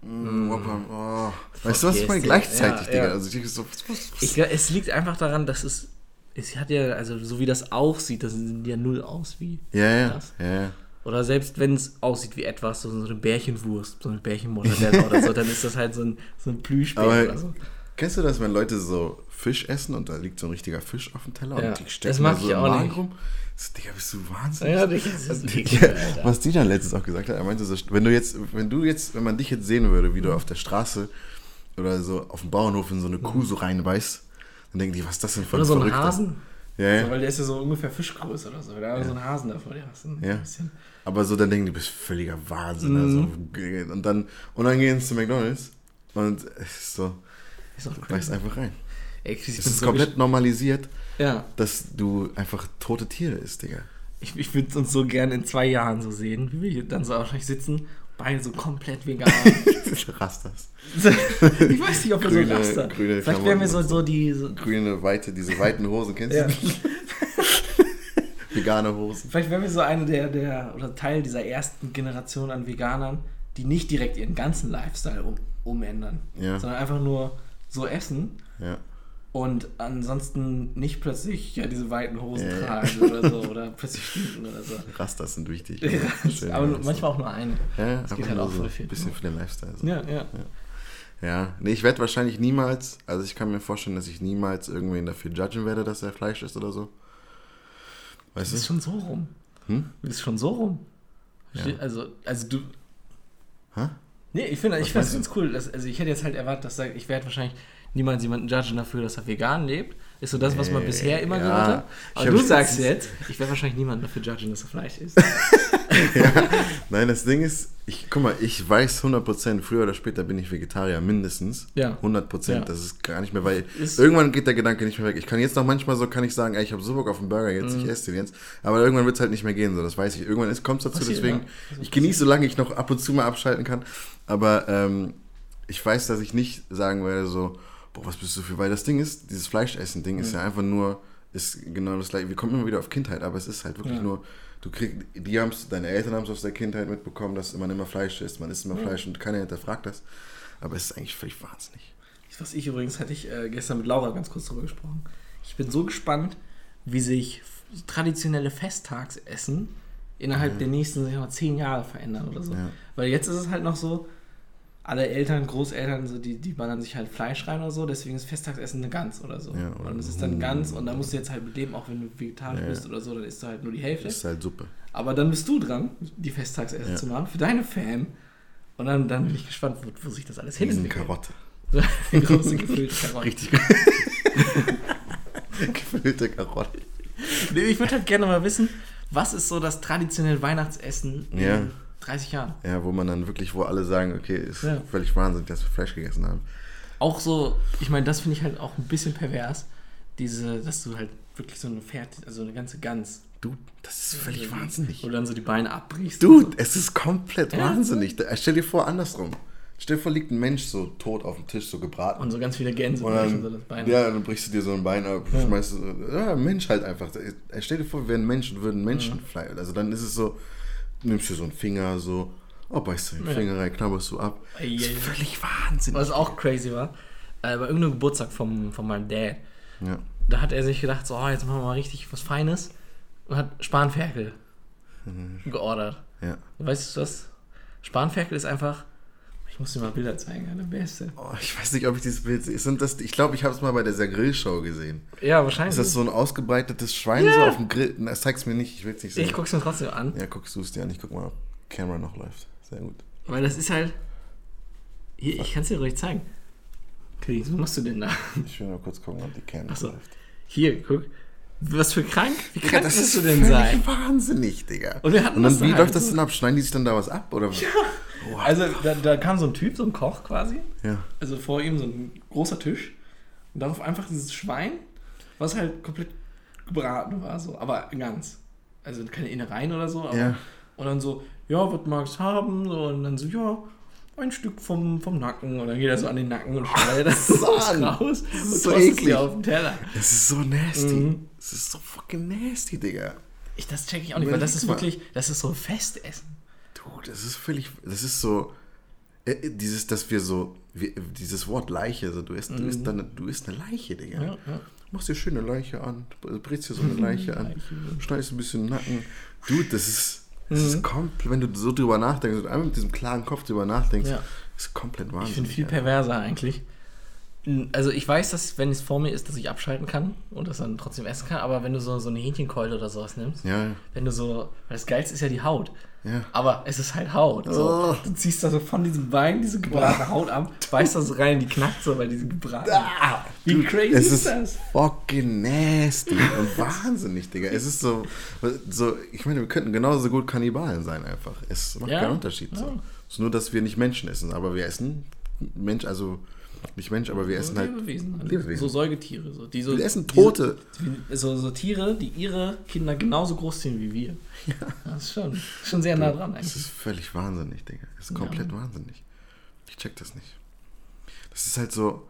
mm, Whopper, oh. Weißt du, was ich meine? Gleichzeitig, ja, Digga. ja. Also ich denke so, was, was? Ich, glaub, es liegt einfach daran, dass es. Es hat ja, also so wie das aussieht, das sieht ja null aus wie ja, ja, das. ja, ja. Oder selbst wenn es aussieht wie etwas, so eine Bärchenwurst, so eine Bärchenmodelle oder so, dann ist das halt so ein, so ein Plüschbär oder so. Kennst du das, wenn Leute so Fisch essen und da liegt so ein richtiger Fisch auf dem Teller Ja, und die das stecken da so ich im auch Magen nicht. rum? So, Digga, bist du wahnsinnig? Ja, das ist Also, ja, Alter. was die dann letztens auch gesagt hat, er meinte so, wenn du jetzt, wenn du jetzt, wenn man dich jetzt sehen würde, wie Mhm. du auf der Straße oder so auf dem Bauernhof in so eine Kuh so reinbeißt, dann denken die, was ist das denn für Oder so ein? Hasen. Ja, ja. weil der ist ja so ungefähr Fischgröße oder so. Da ja. so einen Hasen da vor dir hast. Ein Ja. bisschen. Aber so dann denken die, du bist völliger Wahnsinn. Mhm. Also, und dann, und dann gehen sie zu McDonalds und es ist so, Ist auch beißt crazy. einfach rein. Ey, Chris, Es ist so komplett normalisiert, Ja, dass du einfach tote Tiere isst, Digga. ich, ich würde uns so gern in zwei Jahren so sehen, wie wir hier dann so wahrscheinlich sitzen, beide so komplett vegan. Rastas. ich weiß nicht, ob wir so Grüne- Raster. grüne Vielleicht wären wir so, so die. So, Grüne, weite, diese weiten Hosen, kennst ja. du? Vegane Hosen. Vielleicht wären wir so eine der, der oder Teil dieser ersten Generation an Veganern, die nicht direkt ihren ganzen Lifestyle um, umändern, Ja. sondern einfach nur so essen Ja. und ansonsten nicht plötzlich ja diese weiten Hosen Ja, ja. tragen oder so oder plötzlich stinken oder so. Rastas sind wichtig. Schön, Aber Rastas. manchmal auch nur eine. Ja, das geht halt auch so voll ein bisschen für den Lifestyle. So. Ja, ja. Ja, nee, ich werde wahrscheinlich niemals, also ich kann mir vorstellen, dass ich niemals irgendwen dafür judgen werde, dass er Fleisch isst oder so. Du Weißt bist du? schon so rum. Hm? Du bist schon so rum. Ja. Also, also du. Hä? Nee, ich finde ich ganz cool. Dass, also ich hätte jetzt halt erwartet, dass ich werde wahrscheinlich niemals jemanden judgen dafür, dass er vegan lebt. Ist so das, was man bisher immer ja. gehört hat. Aber du sagst jetzt, ich werde wahrscheinlich niemanden dafür judgen, dass er Fleisch isst. Nein, das Ding ist, ich, guck mal, ich weiß 100%, früher oder später bin ich Vegetarier, mindestens. Ja. 100%, Ja. das ist gar nicht mehr, weil Ist- irgendwann geht der Gedanke nicht mehr weg. Ich kann jetzt noch manchmal so, kann ich sagen, ey, ich habe so Bock auf einen Burger jetzt, Mhm. ich esse den jetzt. Aber irgendwann wird es halt nicht mehr gehen, so, das weiß ich. Irgendwann kommt es dazu, Passiert, deswegen, ja. Ich genieße, solange ich noch ab und zu mal abschalten kann. Aber ähm, ich weiß, dass ich nicht sagen werde, so, boah, was bist du für, weil das Ding ist, dieses Fleischessen-Ding ist Mhm. ja einfach nur, ist genau das gleiche. Wir kommen immer wieder auf Kindheit, aber es ist halt wirklich Ja. nur, du kriegst, die haben's, deine Eltern haben es aus der Kindheit mitbekommen, dass man immer Fleisch isst, man isst immer Fleisch und keiner hinterfragt das. Aber es ist eigentlich völlig wahnsinnig. Was ich übrigens hatte ich äh, gestern mit Laura ganz kurz drüber gesprochen. Ich bin so gespannt, wie sich traditionelle Festtagsessen innerhalb der nächsten sagen wir zehn Jahre verändern oder so. Ja. Weil jetzt ist es halt noch so, alle Eltern, Großeltern, so, die, die ballern sich halt Fleisch rein oder so, deswegen ist Festtagsessen eine Gans oder so. Ja, oder und es ist dann Gans und da musst du jetzt halt mit leben, auch wenn du vegetarisch Ja, bist oder so, dann isst du halt nur die Hälfte. Das ist halt Suppe. Aber dann bist du dran, die Festtagsessen Ja. zu machen für deine Fan. Und dann, dann bin ich gespannt, wo, wo sich das alles Riesen hinentwickelt. Karotte. Große gefüllte Karotte. Richtig gefüllte Karotte. Nee, ich würde halt gerne mal wissen, was ist so das traditionelle Weihnachtsessen in Ja. 30 Jahren? Ja, wo man dann wirklich, wo alle sagen, okay, ist Ja. völlig wahnsinnig, dass wir Fleisch gegessen haben. Auch so, ich meine, das finde ich halt auch ein bisschen pervers, diese, dass du halt wirklich so eine fertig, also eine ganze Gans. Du, das ist völlig Also, wahnsinnig. Wo du dann so die Beine abbrichst. Dude, es ist komplett Ja. wahnsinnig. Stell dir vor, andersrum. Stell dir vor, liegt ein Mensch so tot auf dem Tisch, so So. gebraten. Und so ganz viele Gänse Und brechen so dann, das Bein. ja, dann brichst du dir so ein Bein ab, Ja. schmeißt du, ja, Mensch halt einfach. Äh, Stell dir vor, wir wären Menschen, würden Menschenfleisch. Also dann ist es so, nimmst du so einen Finger, so, oh, beißt du den Ja. Finger rein, knabberst du ab. Ei, Das ist völlig wahnsinnig. Was auch crazy war, äh, bei irgendeinem Geburtstag vom, von meinem Dad, Ja. da hat er sich gedacht, so, oh, jetzt machen wir mal richtig was Feines und hat Spanferkel geordert. ja. Weißt du das? Spanferkel ist einfach, ich muss dir mal Bilder zeigen, der Beste. Oh, ich weiß nicht, ob ich dieses Bild sehe. Sind das, ich glaube, ich habe es mal bei dieser Grillshow gesehen. Ja, wahrscheinlich. Ist das so ein ausgebreitetes Schwein Ja. so auf dem Grill? Das zeig's mir nicht, ich will es nicht sehen. ich guck's mir trotzdem an, ja, guckst du es dir an. Ich guck mal, ob Camera noch läuft. Sehr gut. weil das ist halt, hier, ich kann es dir ruhig zeigen. Okay, was machst du denn da? Ich will nur kurz gucken, ob die Camera Ach so. läuft. Hier, guck. Was für krank? Wie krank das musst du denn sein? wahnsinnig, Digga. Und wir hatten Und das dann, da wie halt läuft das so. denn ab? Schneiden die sich dann da was ab? Oder? Ja. Also da, da kam so ein Typ, so ein Koch quasi, ja. also vor ihm so ein großer Tisch und darauf einfach dieses Schwein, was halt komplett gebraten war, so, aber ganz. Also keine Innereien oder so, aber Ja. und dann so, ja, was magst du haben? So, und dann so, ja, ein Stück vom, vom Nacken. Und dann geht er so an den Nacken und schneidet das Mann, raus das und ist so eklig. auf den Teller. Es ist so nasty. Mhm. Es ist so fucking nasty, Digga. Ich, das check ich auch nicht, weil das ist wirklich, das ist so Festessen. Du, das ist völlig, das ist so, äh, dieses, dass wir so, wir, dieses Wort Leiche, also du isst, du isst, dann, du isst eine Leiche, Digga. Mhm. Ja, ja. Machst dir schön eine Leiche an, brätst dir so eine Leiche an, schneidest ein bisschen den Nacken. Dude, das ist, Mhm. ist komplett, wenn du so drüber nachdenkst und einmal mit diesem klaren Kopf drüber nachdenkst, Ja. ist komplett Wahnsinn. Ich finde viel perverser eigentlich. Also ich weiß, dass wenn es vor mir ist, dass ich abschalten kann und das dann trotzdem essen kann, aber wenn du so, so eine Hähnchenkeule oder sowas nimmst, Ja, wenn du so, weil das Geilste ist ja die Haut. Ja. Aber es ist halt Haut. So. Oh. Du ziehst da so von diesem Bein diese gebratene Haut ab, beißt da so rein, die knackt so bei diesem gebratenen. Ah, Wie Dude, crazy ist ist das? fucking nasty und wahnsinnig, Digga. Es ist so, so, ich meine, wir könnten genauso gut Kannibalen sein einfach. Es macht Ja, keinen Unterschied. So. ja. Es ist nur, dass wir nicht Menschen essen, aber wir essen Mensch, also nicht Mensch, aber wir essen halt Lebewesen. halt. Lebewesen. So Säugetiere. So, die so, Wir essen die Tote. So, so, so Tiere, die ihre Kinder genauso groß sind wie wir. Ja. Das ist schon, schon sehr nah dran eigentlich. ist völlig wahnsinnig, Digga. Es ist komplett wahnsinnig. Ich check das nicht. Das ist halt so,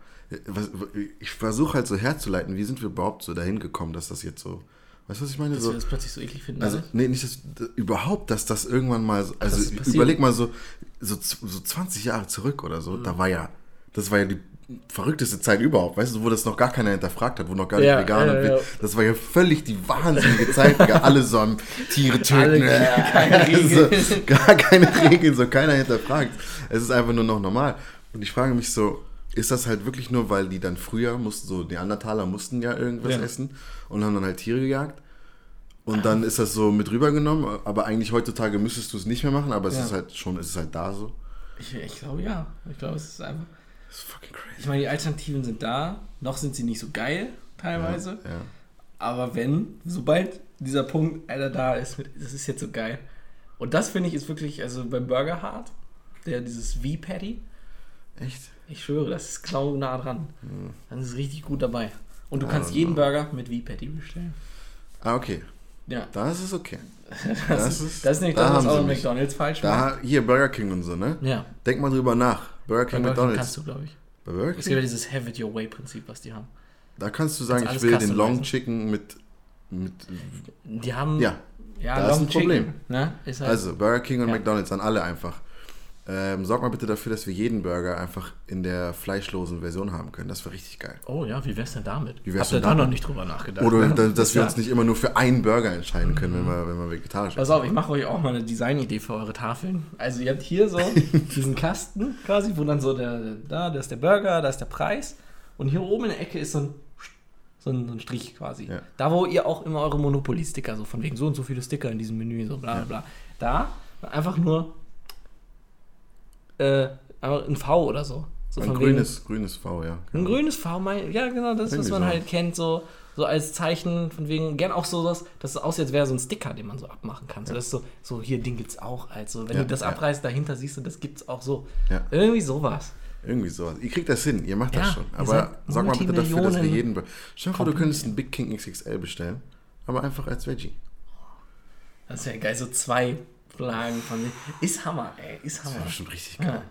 ich versuche halt so herzuleiten, wie sind wir überhaupt so dahin gekommen, dass das jetzt so, weißt du, was ich meine? Dass So, wir das plötzlich so eklig finden. Also, nee, nicht das, d- überhaupt, dass das irgendwann mal, so, also dass überleg mal so, so, so 20 Jahre zurück oder so, Mhm. da war ja, das war ja die verrückteste Zeit überhaupt, weißt du, wo das noch gar keiner hinterfragt hat, wo noch gar nicht Ja, vegan ja, ja. das war ja völlig die wahnsinnige Zeit, Digga. alle so am Tiere töten, keine so, Regeln. gar keine Regeln, so keiner hinterfragt. Es ist einfach nur noch normal. Und ich frage mich so, ist das halt wirklich nur, weil die dann früher mussten, so Neandertaler mussten ja irgendwas essen und haben dann halt Tiere gejagt? Und dann ist das so mit rübergenommen, aber eigentlich heutzutage müsstest du es nicht mehr machen, aber es ist halt schon, es ist halt da so. Ich, ich glaube ja. Ich glaube, es ist einfach. Das ist fucking crazy. Ich meine, die Alternativen sind da. Noch sind sie nicht so geil, teilweise. Ja. Aber wenn, sobald dieser Punkt einer da ist, das ist jetzt so geil. Und das finde ich ist wirklich, also beim Burger Hard, der dieses V-Patty, Echt? ich schwöre, das ist genau nah dran. Dann ist es richtig gut dabei. Und du I kannst don't jeden know. Burger mit V-Patty bestellen. Ah, okay. Ja. Da ist es okay. Das, Das ist, das ist nicht da das, was auch. McDonalds falsch macht. Da, hier Burger King und so, ne? Ja. Denk mal drüber nach. Burger Bei King, Burger King McDonalds. kannst du, glaube ich. Bei Burger Es gibt King? ja dieses Have it your way Prinzip, was die haben. Da kannst du sagen, Kannst ich will den Long. Chicken mit, mit Die haben. ja. ja da ist Long ein Problem. Chicken, Ne? Ist halt, Also Burger King und Ja. McDonalds an alle einfach. Ähm, sorg mal bitte dafür, dass wir jeden Burger einfach in der fleischlosen Version haben können. Das wäre richtig geil. oh ja, wie wär's denn damit? Wie wär's Habt ihr da noch nicht drüber nachgedacht? Oder ne? da- dass wir Ja. uns nicht immer nur für einen Burger entscheiden können, wenn, wir, wenn wir vegetarisch Pass auf, ich mache euch auch mal eine Designidee für eure Tafeln. Also ihr habt hier so diesen Kasten quasi, wo dann so der, da, da ist der Burger, da ist der Preis. Und hier oben in der Ecke ist so ein, so ein, so ein Strich quasi. Ja. Da, wo ihr auch immer eure Monopoly-Sticker, so von wegen so und so viele Sticker in diesem Menü, so bla bla bla. Da einfach nur äh, ein V oder so. so Ein von wegen- grünes, grünes V, ja. Ein grünes V, mein, ja genau, das, was Irgendwie man so. halt kennt, so, so als Zeichen von wegen, gern auch so was, dass es aussieht, als wäre so ein Sticker, den man so abmachen kann. So, das ist so, so hier, Ding gibt's auch. Also, wenn Ja, du das ja. abreißt, dahinter siehst du, das gibt's auch so. Ja. Irgendwie sowas. Irgendwie sowas. Ihr kriegt das hin, ihr macht das Ja, schon. Aber sag mal bitte dafür, dass wir jeden. Dir vor, du könntest einen Big King XXL bestellen, aber einfach als Veggie. Das ist ja geil, so zwei Flaggen von Ist Hammer, ey, ist Das Hammer. wäre schon richtig geil. Ja.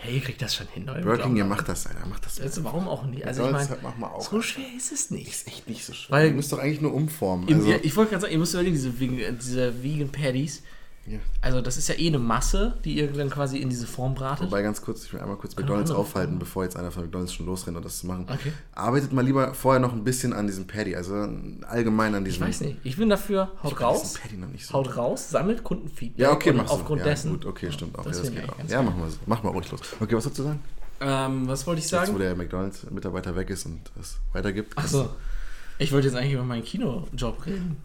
Hey, ihr kriegt das schon hin, Leute. Burger King, ihr macht das, Alter. Macht das. Also, warum auch nicht? Also, ich meine, halt, so schwer ist es nicht. Ist echt nicht so schwer. Weil- ihr müsst doch eigentlich nur umformen. Im- Also, ich wollte gerade sagen, ihr müsst überlegen, diese, Vegan- diese Vegan Patties, ja. also das ist ja eh eine Masse, die ihr dann quasi in diese Form bratet. Wobei ganz kurz, ich will einmal kurz McDonalds wir aufhalten, bevor jetzt einer von McDonalds schon losrennt und das zu machen. Okay. Arbeitet mal lieber vorher noch ein bisschen an diesem Patty, also allgemein an Ich diesem. weiß nicht. Ich bin dafür, Ich haut raus, Patty noch nicht so. haut raus, sammelt Kundenfeedback. ja, okay, mach aufgrund so. ja, dessen. Gut, okay, stimmt auch. Das ja, das geht ich auch. Ja, geil. mach mal so. Mach mal ruhig los. Okay, was hast du zu sagen? Ähm, was wollte ich Jetzt, sagen? wo der McDonalds-Mitarbeiter weg ist und es weitergibt. Achso. Ich wollte jetzt eigentlich über meinen Kinojob reden.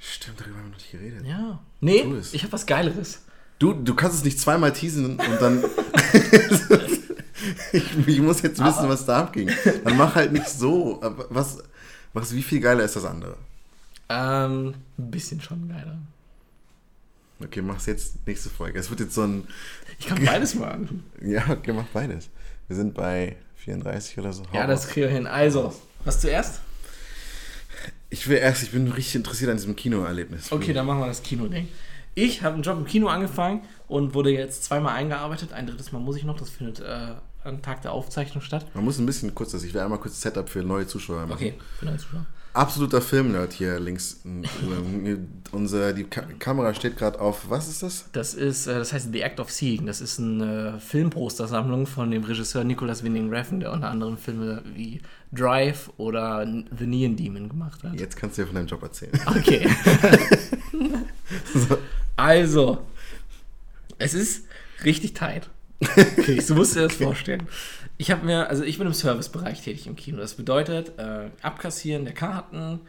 Stimmt, darüber haben wir noch nicht geredet. Ja. Nee, ich habe was Geileres. Du, du kannst es nicht zweimal teasen und dann. ich, ich muss jetzt wissen, Aber- was da abging. Dann mach halt nicht so. Was, was, wie viel geiler ist das andere? Ähm, ein bisschen schon geiler. Okay, mach's jetzt nächste Folge. Es wird jetzt so ein. Ich kann beides machen. Ja, okay, mach beides. Wir sind bei 34 oder so. Hau Ja, das kriegen wir hin. Also, was zuerst? Ich will erst, ich bin richtig interessiert an diesem Kinoerlebnis. Okay, dann machen wir das Kino-Ding. Ich habe einen Job im Kino angefangen und wurde jetzt zweimal eingearbeitet. Ein drittes Mal muss ich noch. Das findet äh, am Tag der Aufzeichnung statt. Man muss ein bisschen kurz, das, ich will einmal kurz Setup für neue Zuschauer machen. Okay, für neue Zuschauer. Absoluter Filmnerd hier links. Unser, die Ka Kamera steht gerade auf, was ist das? Das ist, äh, das heißt The Act of Seeing. Das ist eine Filmpostersammlung von dem Regisseur Nicholas Winding Refn, der unter anderem Filme wie Drive oder The Neon Demon gemacht hat. Jetzt kannst du dir von deinem Job erzählen. Okay. Also, es ist richtig tight. Okay, so musst du dir das vorstellen. Ich habe mir, also ich bin im Servicebereich tätig im Kino. Das bedeutet, äh, abkassieren der Karten,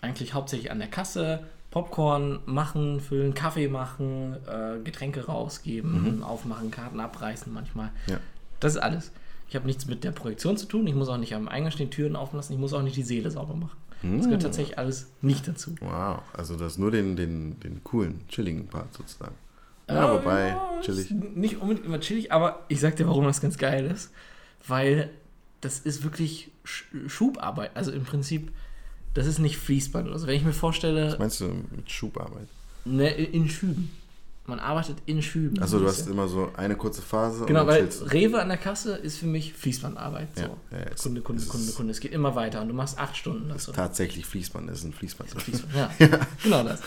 eigentlich hauptsächlich an der Kasse, Popcorn machen, füllen, Kaffee machen, äh, Getränke rausgeben, aufmachen, Karten abreißen manchmal. Ja. Das ist alles. Ich habe nichts mit der Projektion zu tun. Ich muss auch nicht am Eingang stehen, Türen offen lassen. Ich muss auch nicht die Seele sauber machen. Das gehört tatsächlich alles nicht dazu. Wow, also das ist nur den, den, den coolen, chilligen Part sozusagen. Ja, wobei, ja, chillig. Nicht unbedingt immer chillig, aber ich sag dir, warum das ganz geil ist. Weil das ist wirklich Sch- Schubarbeit. Also im Prinzip, das ist nicht Fließband oder so. Wenn ich mir vorstelle, Was meinst du mit Schubarbeit? ne, in Schüben. Man arbeitet in Schüben. Also du ist hast ja- immer so eine kurze Phase Genau, weil chillst. Rewe an der Kasse ist für mich Fließbandarbeit. So. Ja, ja, Kunde, Kunde, Kunde, ist- Kunde. Es geht immer weiter und du machst acht Stunden. Das so. Tatsächlich Fließband, das ist ein Fließband. Fließband, ja. Genau das.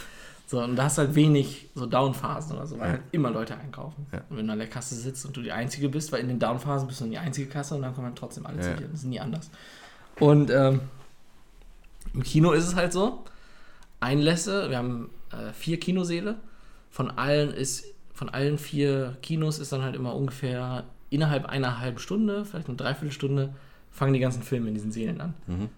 So, und da hast du halt wenig so Downphasen oder so, weil halt immer Leute einkaufen. Ja. Und wenn du an der Kasse sitzt und du die Einzige bist, weil in den Downphasen bist du dann die einzige Kasse und dann kommen dann trotzdem alle zu Ja. dir. Das ist nie anders. Und ähm, im Kino ist es halt so, Einlässe, wir haben äh, vier Kinosäle, von allen ist, von allen vier Kinos ist dann halt immer ungefähr innerhalb einer halben Stunde, vielleicht eine Dreiviertelstunde, fangen die ganzen Filme in diesen Sälen an. Mhm.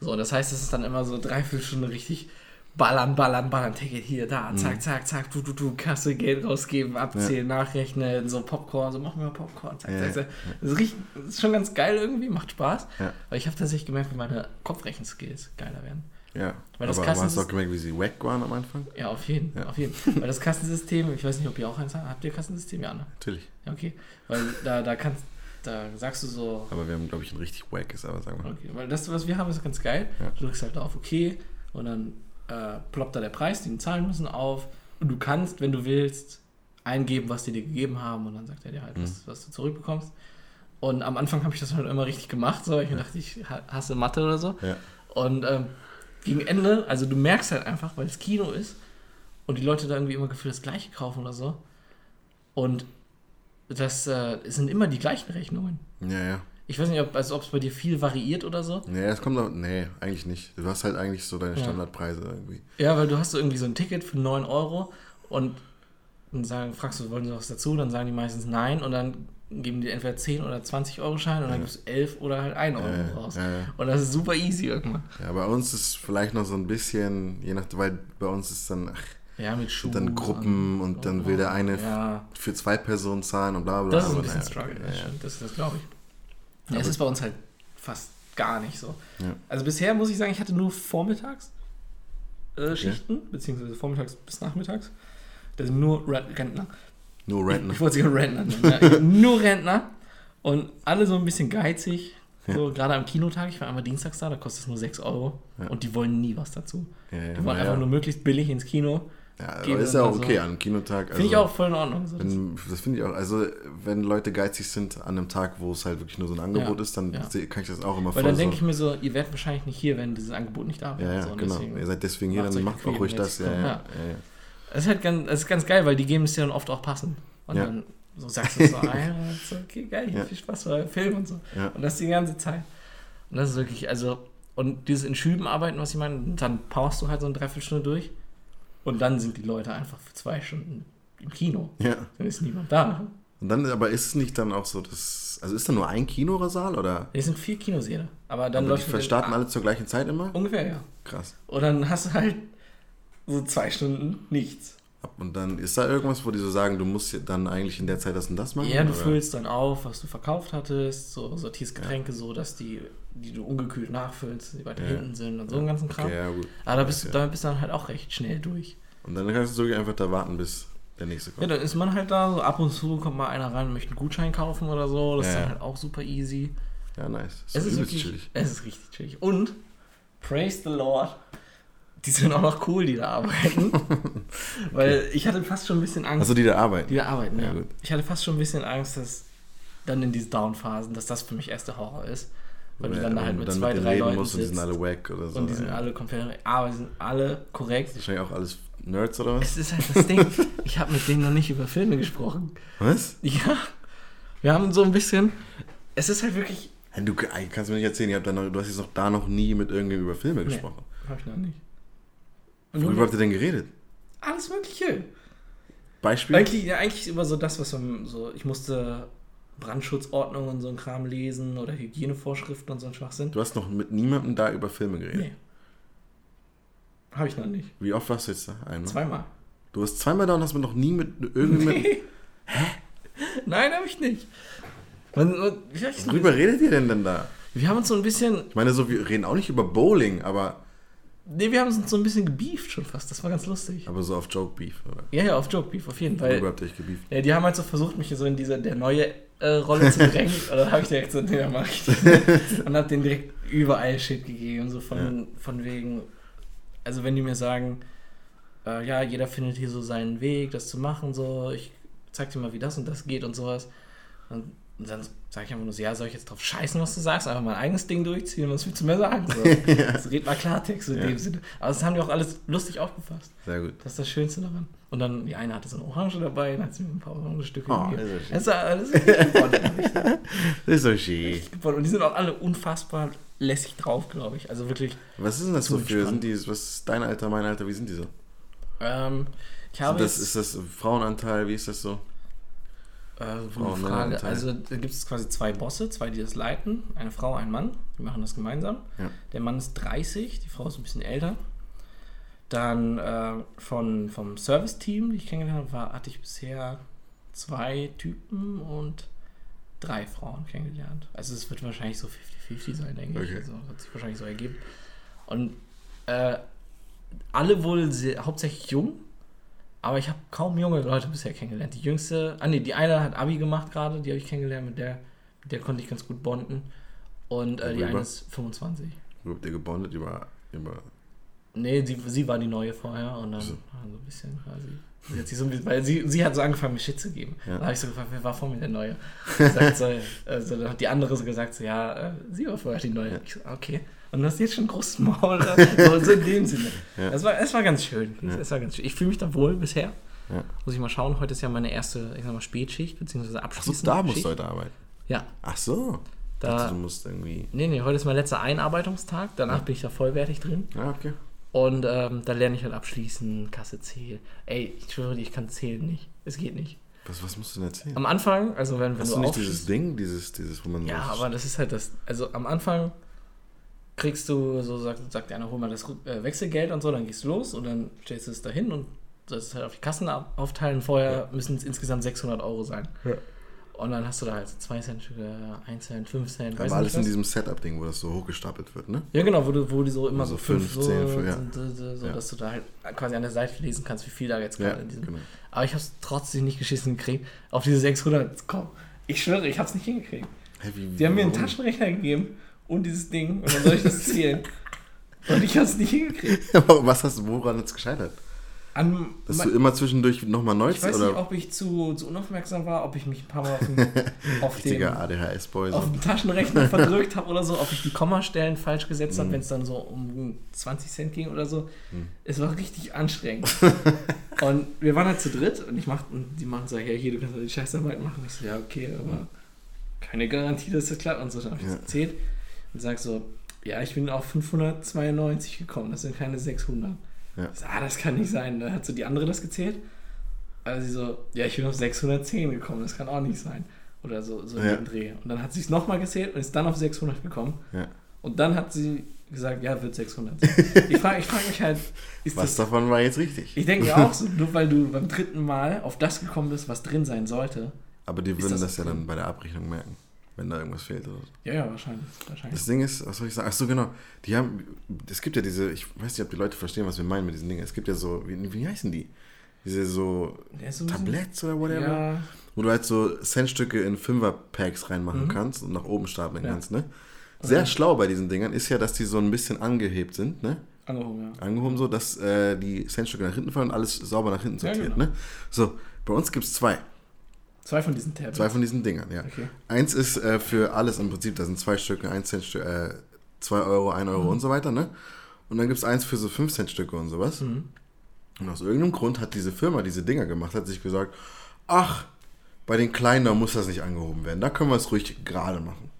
So, das heißt, es ist dann immer so Dreiviertelstunde richtig ballern, ballern, ballern, Ticket hier, da, Mhm. zack, zack, zack, du, du, du, Kasse, Geld rausgeben, abzählen, nachrechnen, so Popcorn, so machen wir Popcorn, zack, Ja, zack, zack. Das ist, richtig, das ist schon ganz geil irgendwie, macht Spaß. Ja. Aber ich habe tatsächlich gemerkt, wie meine Kopfrechenskills geiler werden. Ja, Weil das aber hast du auch gemerkt, wie sie wack waren am Anfang? Ja, auf jeden, Ja. auf jeden. Weil das Kassensystem, ich weiß nicht, ob ihr auch eins habt. Habt ihr Kassensystem? Ja, ne? Natürlich. Ja, okay. Weil da, da kannst, da sagst du so, Aber wir haben, glaube ich, ein richtig wackes, aber sagen wir. Okay, weil das, was wir haben, ist ganz geil. Ja. Du drückst halt auf OK und dann äh, ploppt da der Preis, den die zahlen müssen, auf. Und du kannst, wenn du willst, eingeben, was die dir gegeben haben und dann sagt er dir halt, Mhm. was, was du zurückbekommst. Und am Anfang habe ich das halt immer richtig gemacht, so. Ich dachte, ich ha- hasse Mathe oder so. Ja. Und ähm, gegen Ende, also du merkst halt einfach, weil es Kino ist und die Leute da irgendwie immer gefühlt das Gleiche kaufen oder so. Und das äh, sind immer die gleichen Rechnungen. Ja, ja. Ich weiß nicht, ob also, es bei dir viel variiert oder so. Nee, es kommt doch. Nee, eigentlich nicht. Du hast halt eigentlich so deine Ja. Standardpreise irgendwie. Ja, weil du hast so irgendwie so ein Ticket für 9 Euro und dann sagen, fragst du, wollen sie was dazu? Dann sagen die meistens nein und dann geben die entweder 10 oder 20 Euro Schein und dann Ja. gibst du 11 oder halt 1 Euro Ja, raus. Und das ist super easy irgendwann. Ja, bei uns ist vielleicht noch so ein bisschen, je nach, weil bei uns ist dann ach, Ja, mit Schuhen. dann Gruppen und dann will der eine Ja, für zwei Personen zahlen und bla bla. das ist ein bisschen Struggle. Ja, ja. Das, das glaube ich. Ja, es ist bei uns halt fast gar nicht so. Ja. Also bisher muss ich sagen, ich hatte nur vormittags äh, Schichten, beziehungsweise vormittags bis nachmittags. Das sind nur Re- Rentner. Nur Rentner. Ich wollte sie Rentner nennen. Ja. Ich- Nur Rentner. Und alle so ein bisschen geizig. So, gerade am Kinotag, ich war einmal dienstags da, da kostet es nur 6 Euro. Ja. Und die wollen nie was dazu. Ja, ja, Die wollen einfach ja. nur möglichst billig ins Kino. Ja, aber geben ist ja auch so. okay an einem Kinotag. Finde ich also, auch voll in Ordnung. So, das- Wenn, das finde ich auch. Also, wenn Leute geizig sind an einem Tag, wo es halt wirklich nur so ein Angebot Ja, ist, dann ja. kann ich das auch immer Weil dann denke so. ich mir so, ihr werdet wahrscheinlich nicht hier, wenn dieses Angebot nicht da wäre. Ja, ja, so, genau. deswegen- Ihr seid deswegen hier, dann macht auch ruhig das. Ja, ja, ja. Das ist halt ganz, das ist ganz geil, weil die geben es dir dann oft auch passend. Und dann so sagst du so, ah, ja, okay, geil, viel Spaß bei Film und so. Und das die ganze Zeit. Und das ist wirklich, also, und dieses in Schüben arbeiten, was ich meine, dann powerst du halt so eine Dreiviertelstunde durch und dann sind die Leute einfach für zwei Stunden im Kino. ja. Dann ist niemand da. Und dann, aber ist es nicht dann auch so, dass. Also ist da nur ein Kinosaal oder? Es sind vier Kinosäle. Aber dann aber die läuft mit- starten alle zur gleichen Zeit immer? Ungefähr, ja. Krass. Und dann hast du halt so zwei Stunden nichts. Und dann ist da irgendwas, wo die so sagen, du musst ja dann eigentlich in der Zeit das und das machen? Ja, du oder? füllst dann auf, was du verkauft hattest, so sortierst Getränke so, dass die, die du ungekühlt nachfüllst, die weiter Ja. hinten sind und so einen ganzen Kram. Okay, ja, gut. Aber da bist, du, Ja. da bist du dann halt auch recht schnell durch. Und dann kannst du wirklich einfach da warten, bis der nächste Ja, kommt. dann ist man halt da, so ab und zu kommt mal einer rein, möchte einen Gutschein kaufen oder so. Das Ja, ist ja. dann halt auch super easy. Ja, nice. Das Es ist wirklich, chillig. es ist richtig chillig. Und, praise the Lord, die sind auch noch cool, die da arbeiten. Weil ich hatte fast schon ein bisschen Angst. Also die da arbeiten. Die da arbeiten, Ja, ja. gut. Ich hatte fast schon ein bisschen Angst, dass dann in diese Down-Phasen, dass das für mich erst der Horror ist. Weil du dann da halt mit dann zwei, denen drei Leuten musst und die sind alle wack oder so. und die sind ja. alle komplett, aber die sind alle korrekt. Wahrscheinlich auch alles Nerds oder was? Es ist halt das Ding, ich habe mit denen noch nicht über Filme gesprochen. Was? Ja, wir haben so ein bisschen, es ist halt wirklich, Du kannst mir nicht erzählen, ihr habt da noch, du hast jetzt noch da noch nie mit irgendwem über Filme gesprochen. hab ich noch nicht. Und Worüber habt ihr denn geredet? alles Mögliche. Beispiel? Eigentlich, ja, eigentlich über so das, was man so, ich musste Brandschutzordnung und so ein Kram lesen oder Hygienevorschriften und so ein Schwachsinn. Du hast noch mit niemandem da über Filme geredet. Nee. Habe ich noch nicht. Wie oft warst du jetzt da? Einmal? Zweimal. Du warst zweimal da und hast mir noch nie mit irgendjemandem. Nee. Nein, habe ich nicht. Man, man. Worüber redet ihr denn denn da? Wir haben uns so ein bisschen, Ich meine, so, wir reden auch nicht über Bowling, aber, nee, wir haben uns so ein bisschen gebieft schon fast. Das war ganz lustig. aber so auf Joke Beef. Oder? Ja, ja, auf Joke Beef auf jeden Fall. Worüber habt ihr euch gebieft? Ja, die haben halt so versucht, mich so in diese der neue äh, Rolle zu drängen. Und dann habe ich direkt so, nee, dann mach ich das nicht. Und hab denen direkt überall Shit gegeben. So von, von wegen, also wenn die mir sagen, äh, ja, jeder findet hier so seinen Weg, das zu machen, so, ich zeig dir mal, wie das und das geht und sowas. Und, und dann sage ich einfach nur so, ja, soll ich jetzt drauf scheißen, was du sagst? Einfach mein eigenes Ding durchziehen, was willst du mir sagen? So, Das red mal Klartext in Ja. dem Sinne. Aber das haben die auch alles lustig aufgefasst. Sehr gut. Das ist das Schönste daran. Und dann, die eine hatte so eine Orange dabei, dann hat sie mir ein paar Orangenstücke Oh, gegeben. das ist Das ist, das ist. Das so schön. Und die sind auch alle unfassbar lässig drauf, glaube ich. Also wirklich. Was ist denn das so für? Sind die, was ist dein Alter, mein Alter, wie sind die so? Ähm, ich habe das, ist das Frauenanteil, wie ist das so? Äh, so Frauen, eine Frage. Also da gibt es quasi zwei Bosse, zwei, die das leiten. Eine Frau, ein Mann. Die machen das gemeinsam. Ja. Der Mann ist 30, die Frau ist ein bisschen älter. Dann äh, von, vom Service-Team, die ich kennengelernt habe, war, hatte ich bisher zwei Typen und drei Frauen kennengelernt. Also es wird wahrscheinlich so 50-50 sein, denke ich. Okay. Also hat sich wahrscheinlich so ergeben. Und äh, alle wohl sehr, hauptsächlich jung, aber ich habe kaum junge Leute bisher kennengelernt. Die jüngste, ah nee, die eine hat Abi gemacht gerade, die habe ich kennengelernt, mit der, mit der konnte ich ganz gut bonden. Und äh, die eine ist 25. Wo habt ihr gebondet über, über Nee, sie, sie war die neue vorher und dann So. so, so ein bisschen quasi. Sie hat sich so ein bisschen, weil sie, sie hat so angefangen, mir Shit zu geben. Ja. Da habe ich so gefragt, wer war vor mir der Neue? Sagt so, also, dann hat die andere so gesagt, so, ja, äh, sie war vorher die Neue. Ja. Ich so, okay. Und du hast jetzt schon ein großes Maul. so, so in dem Sinne. Ja. Es, war, es war ganz schön. Ja. Es war ganz schön. Ich fühle mich da wohl bisher. Ja. Muss ich mal schauen. Heute ist ja meine erste, ich sag mal, Spätschicht, beziehungsweise abschließende da musst Schicht. du heute arbeiten. Ja. Ach so. Da- Also, du musst irgendwie. Nee, nee, heute ist mein letzter Einarbeitungstag. Danach bin ich da vollwertig drin. Ah, okay. Und ähm, da lerne ich halt abschließen, Kasse zählen. Ey, ich schwöre dir, ich kann zählen nicht. Es geht nicht. Was, was musst du denn erzählen? Am Anfang, also wenn, wenn Hast du du nicht dieses Ding, dieses, dieses, wo man Ja, so. aber das ist halt das. Also am Anfang kriegst du, so sagt, sagt einer, hol mal das äh, Wechselgeld und so, dann gehst du los und dann stellst du es dahin und sollst es halt auf die Kassen aufteilen. Vorher müssen es insgesamt 600 Euro sein. Ja. Und dann hast du da halt so 2 Cent Stücke, 1 Cent, 5 Cent, Aber alles in diesem Setup-Ding, wo das so hochgestapelt wird, ne? Ja, genau, wo, du, wo die so immer Also so 5, fünf, so, zehn, fünf, ja. sind, so, so, Ja. dass du da halt quasi an der Seite lesen kannst, wie viel da jetzt Ja, gerade in diesem. genau. Aber ich habe es trotzdem nicht geschissen gekriegt, auf diese 600 zu kommen. Ich schwöre, ich habe es nicht hingekriegt. Hä, wie, Die haben mir einen? Taschenrechner gegeben und dieses Ding und dann soll ich das zählen. und ich habe es nicht hingekriegt. Aber was hast du, woran es gescheitert? An, Dass du immer zwischendurch nochmal neu ich weiß oder nicht, ob ich zu, zu unaufmerksam war, ob ich mich ein paar Mal auf den, auf den, auf den Taschenrechner verdrückt habe oder so, ob ich die Kommastellen falsch gesetzt habe, Mhm. wenn es dann so um 20 Cent ging oder so. Mhm. Es war richtig anstrengend. und wir waren halt zu dritt und ich mach, und die machen so, ja, hier, du kannst die Scheißarbeit machen. Ich so, ja, okay, aber keine Garantie, dass das klappt. Und so, dann habe ich Ja. das gezählt und sag so, ja, ich bin auf 592 gekommen, das sind keine 600. Ja. So, ah, das kann nicht sein. Dann hat so die andere das gezählt. Also sie so, ja, ich bin auf 610 gekommen, das kann auch nicht sein. Oder so, so in Ja. dem Dreh. Und dann hat sie es nochmal gezählt und ist dann auf 600 gekommen. Ja. Und dann hat sie gesagt, ja, wird 600 sein. ich frage ich frag mich halt, Was das... davon war jetzt richtig? Ich denke auch so, nur weil du beim dritten Mal auf das gekommen bist, was drin sein sollte. Aber die würden das das, ja dann bei der Abrechnung merken, wenn da irgendwas fehlt oder so. Ja, ja, wahrscheinlich. wahrscheinlich. Das Ding ist, was soll ich sagen? Achso, genau. Die haben, es gibt ja diese, ich weiß nicht, ob die Leute verstehen, was wir meinen mit diesen Dingen. Es gibt ja so, wie, wie heißen die? Diese so so Tabletts oder whatever. Ja, Wo du halt so Centstücke in Fünfer-Packs reinmachen Mhm. kannst und nach oben stapeln Ja. kannst, ne? Sehr Ja. schlau bei diesen Dingern ist ja, dass die so ein bisschen angehebt sind, ne? angehoben, ja. Angehoben so, dass äh, die Centstücke nach hinten fallen und alles sauber nach hinten sortiert, genau. ne? So, bei uns gibt es zwei. Zwei von diesen Tablets. Zwei von diesen Dingern, ja. Okay. Eins ist äh, für alles im Prinzip, da sind zwei Stücke, ein Cent, Stück, äh, zwei Euro, ein Euro Mhm. und so weiter, ne? Und dann gibt es eins für so 5 Cent Stücke und sowas. Mhm. Und aus irgendeinem Grund hat diese Firma diese Dinger gemacht, hat sich gesagt, ach, bei den Kleinen, da muss das nicht angehoben werden. Da können wir es ruhig gerade machen.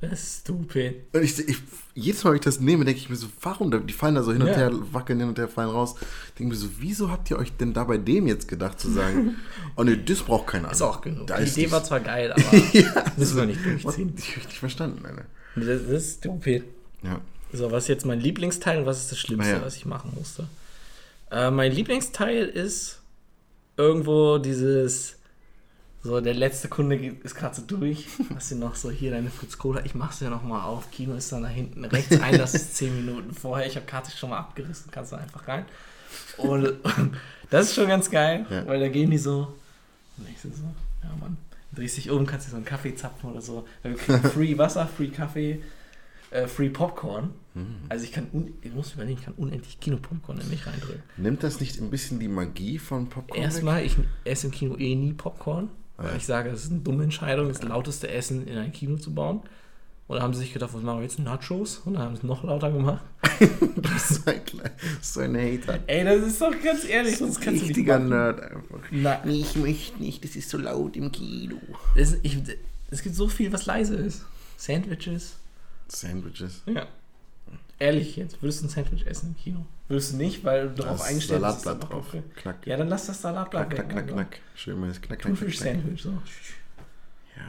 Das ist stupid. Und ich, ich, jedes Mal, wenn ich das nehme, denke ich mir so, warum? Die fallen da so hin und Ja. her, wackeln hin und her, fallen raus. Denke mir so, wieso habt ihr euch denn da bei dem jetzt gedacht zu sagen, oh ne, das braucht keiner. Ist auch genug. Da Die Idee war zwar geil, aber ja, müssen wir nicht durchziehen. Ich hab nicht verstanden, Alter. Das, ist stupid. Ja. So, was ist jetzt mein Lieblingsteil und was ist das Schlimmste, ja. was ich machen musste? Äh, mein Lieblingsteil ist irgendwo dieses, so der letzte Kunde ist gerade so durch. Hast du noch so hier deine Fritz Cola? Ich mach's ja nochmal auf. Kino ist dann da hinten rechts ein, das ist 10 Minuten vorher. Ich habe Karte schon mal abgerissen, kannst du einfach rein. Und, und das ist schon ganz geil, Ja. weil da gehen die so. Und ich so, ja Mann, drehst dich um, kannst dir so einen Kaffee zapfen oder so. Weil wir kriegen Free Wasser, Free Kaffee, äh, Free Popcorn. Also ich kann, ich muss überlegen, ich kann unendlich Kinopopcorn in mich reindrücken. Nimmt das nicht ein bisschen die Magie von Popcorn weg? Erstmal, ich esse im Kino eh nie Popcorn, weil Ja. ich sage, es ist eine dumme Entscheidung, das lauteste Essen in ein Kino zu bauen. Da haben sie sich gedacht, was machen wir jetzt? Nachos? Und dann haben sie es noch lauter gemacht. Du bist so ein, so ein Hater. Ey, das ist doch ganz ehrlich, kannst du nicht Richtiger. Nerd einfach. Na, Ich möchte nicht, das ist so laut im Kino. es, ich, es gibt so viel, was leise ist. Sandwiches. Sandwiches. Ja. Ehrlich jetzt, würdest du ein Sandwich essen im Kino? Würdest du nicht, weil du darauf eingestellt bist. Salatblatt es drauf. okay. Knack. Ja, dann lass das Salatblatt Knack, knack, weg. knack, Alter. knack. Schönes Knack, knack, knack, knack. Thunfisch-Sandwich, so. Ja,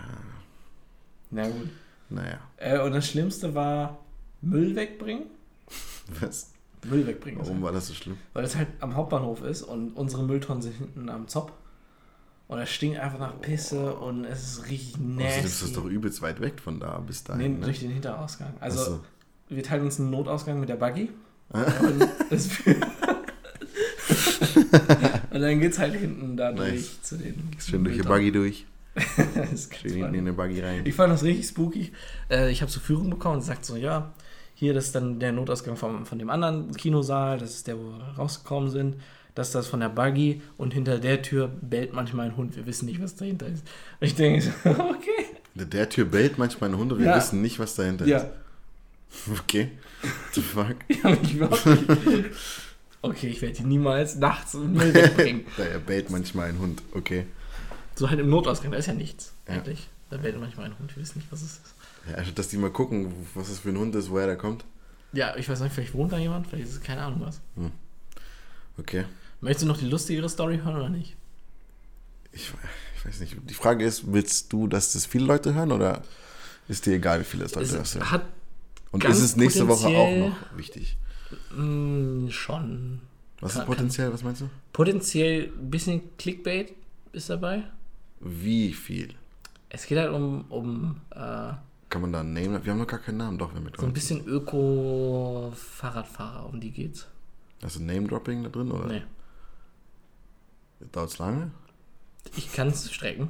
Na gut. naja. Äh, und das Schlimmste war Müll wegbringen. Was? Müll wegbringen. Warum war das so schlimm? Weil es halt am Hauptbahnhof ist und unsere Mülltonnen sind hinten am Zopf. Und es stinkt einfach nach Pisse und es ist richtig Außerdem ist das nasty. doch übelst weit weg von da bis Nee, dahin. ne? durch den Hinterausgang. Also, so. Wir teilen uns einen Notausgang mit der Buggy. und, und dann geht's halt hinten da Nice. durch zu den. Schön durch die. Buggy durch. Schön hinten in den Buggy rein. Ich fand das richtig spooky. Äh, ich habe zur Führung bekommen und sagt so, ja, hier das ist dann der Notausgang vom, von dem anderen Kinosaal, das ist der, wo wir rausgekommen sind. Das ist das von der Buggy und hinter der Tür bellt manchmal ein Hund. Wir wissen nicht, was dahinter ist. Und ich denke so, okay. Der, der Tür bellt manchmal ein Hund und wir Ja. wissen nicht, was dahinter Ja, ist. Okay. What the fuck? ich mich überhaupt nicht. Okay, ich werde die niemals nachts im Müll wegbringen. Da bellt manchmal ein Hund. Okay. So halt im Notausgang, da ist ja nichts Ja. eigentlich. Da bellt manchmal ein Hund, wir wissen nicht, was es ist. Ja, also, dass die mal gucken, was das für ein Hund ist, woher der kommt. Ja, ich weiß nicht, vielleicht wohnt da jemand, vielleicht ist es keine Ahnung was. Okay. Möchtest du noch die lustigere Story hören oder nicht? Ich, ich weiß nicht. Die Frage ist, willst du, dass das viele Leute hören oder ist dir egal, wie viele es Leute das Es hören? hat Und ist es nächste Woche auch noch wichtig? mh, schon Was Kann- ist potenziell? Was meinst du? potenziell ein bisschen Clickbait ist dabei. Wie viel? Es geht halt um, um äh, Kann man da einen Name? Wir haben noch gar keinen Namen, doch, wir mit so ein bisschen Öko-Fahrradfahrer, um die geht's. Hast du Name-Dropping da drin oder Nee. dauert es lange? Ich kann es strecken.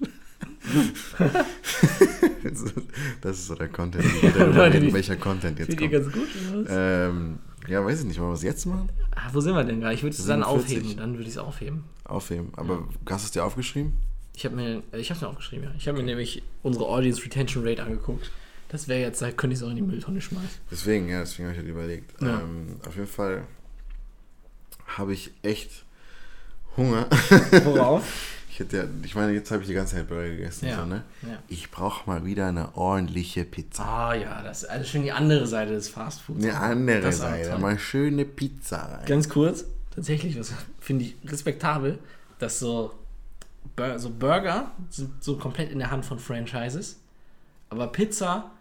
das ist so der Content. Darüber Leute, reden, welcher Content jetzt kommt. ganz gut? Ähm, ja, weiß ich nicht. Wollen wir es jetzt machen? Ah, wo sind wir denn gerade? Ich würde es dann 47. aufheben. Dann würde ich es aufheben. Aufheben. Aber hast du es dir aufgeschrieben? Ich habe mir, ich habe mir aufgeschrieben, ja. Ich habe mir nämlich unsere Audience Retention Rate angeguckt. Das wäre jetzt, da könnte ich es auch in die Mülltonne schmeißen. Deswegen, ja, deswegen habe ich halt überlegt. Ja. Ähm, auf jeden Fall habe ich echt Hunger. Worauf? Ich hätte ja, ich meine, jetzt habe ich die ganze Zeit Burger gegessen. Ja. So, ne? ja. Ich brauche mal wieder eine ordentliche Pizza. Ah ja, das ist also schon die andere Seite des Fast Foods. Eine andere Das Seite. Mal schöne Pizza rein. Ganz kurz, tatsächlich, was finde ich respektabel, dass so, Bur so Burger sind so komplett in der Hand von Franchises, aber Pizza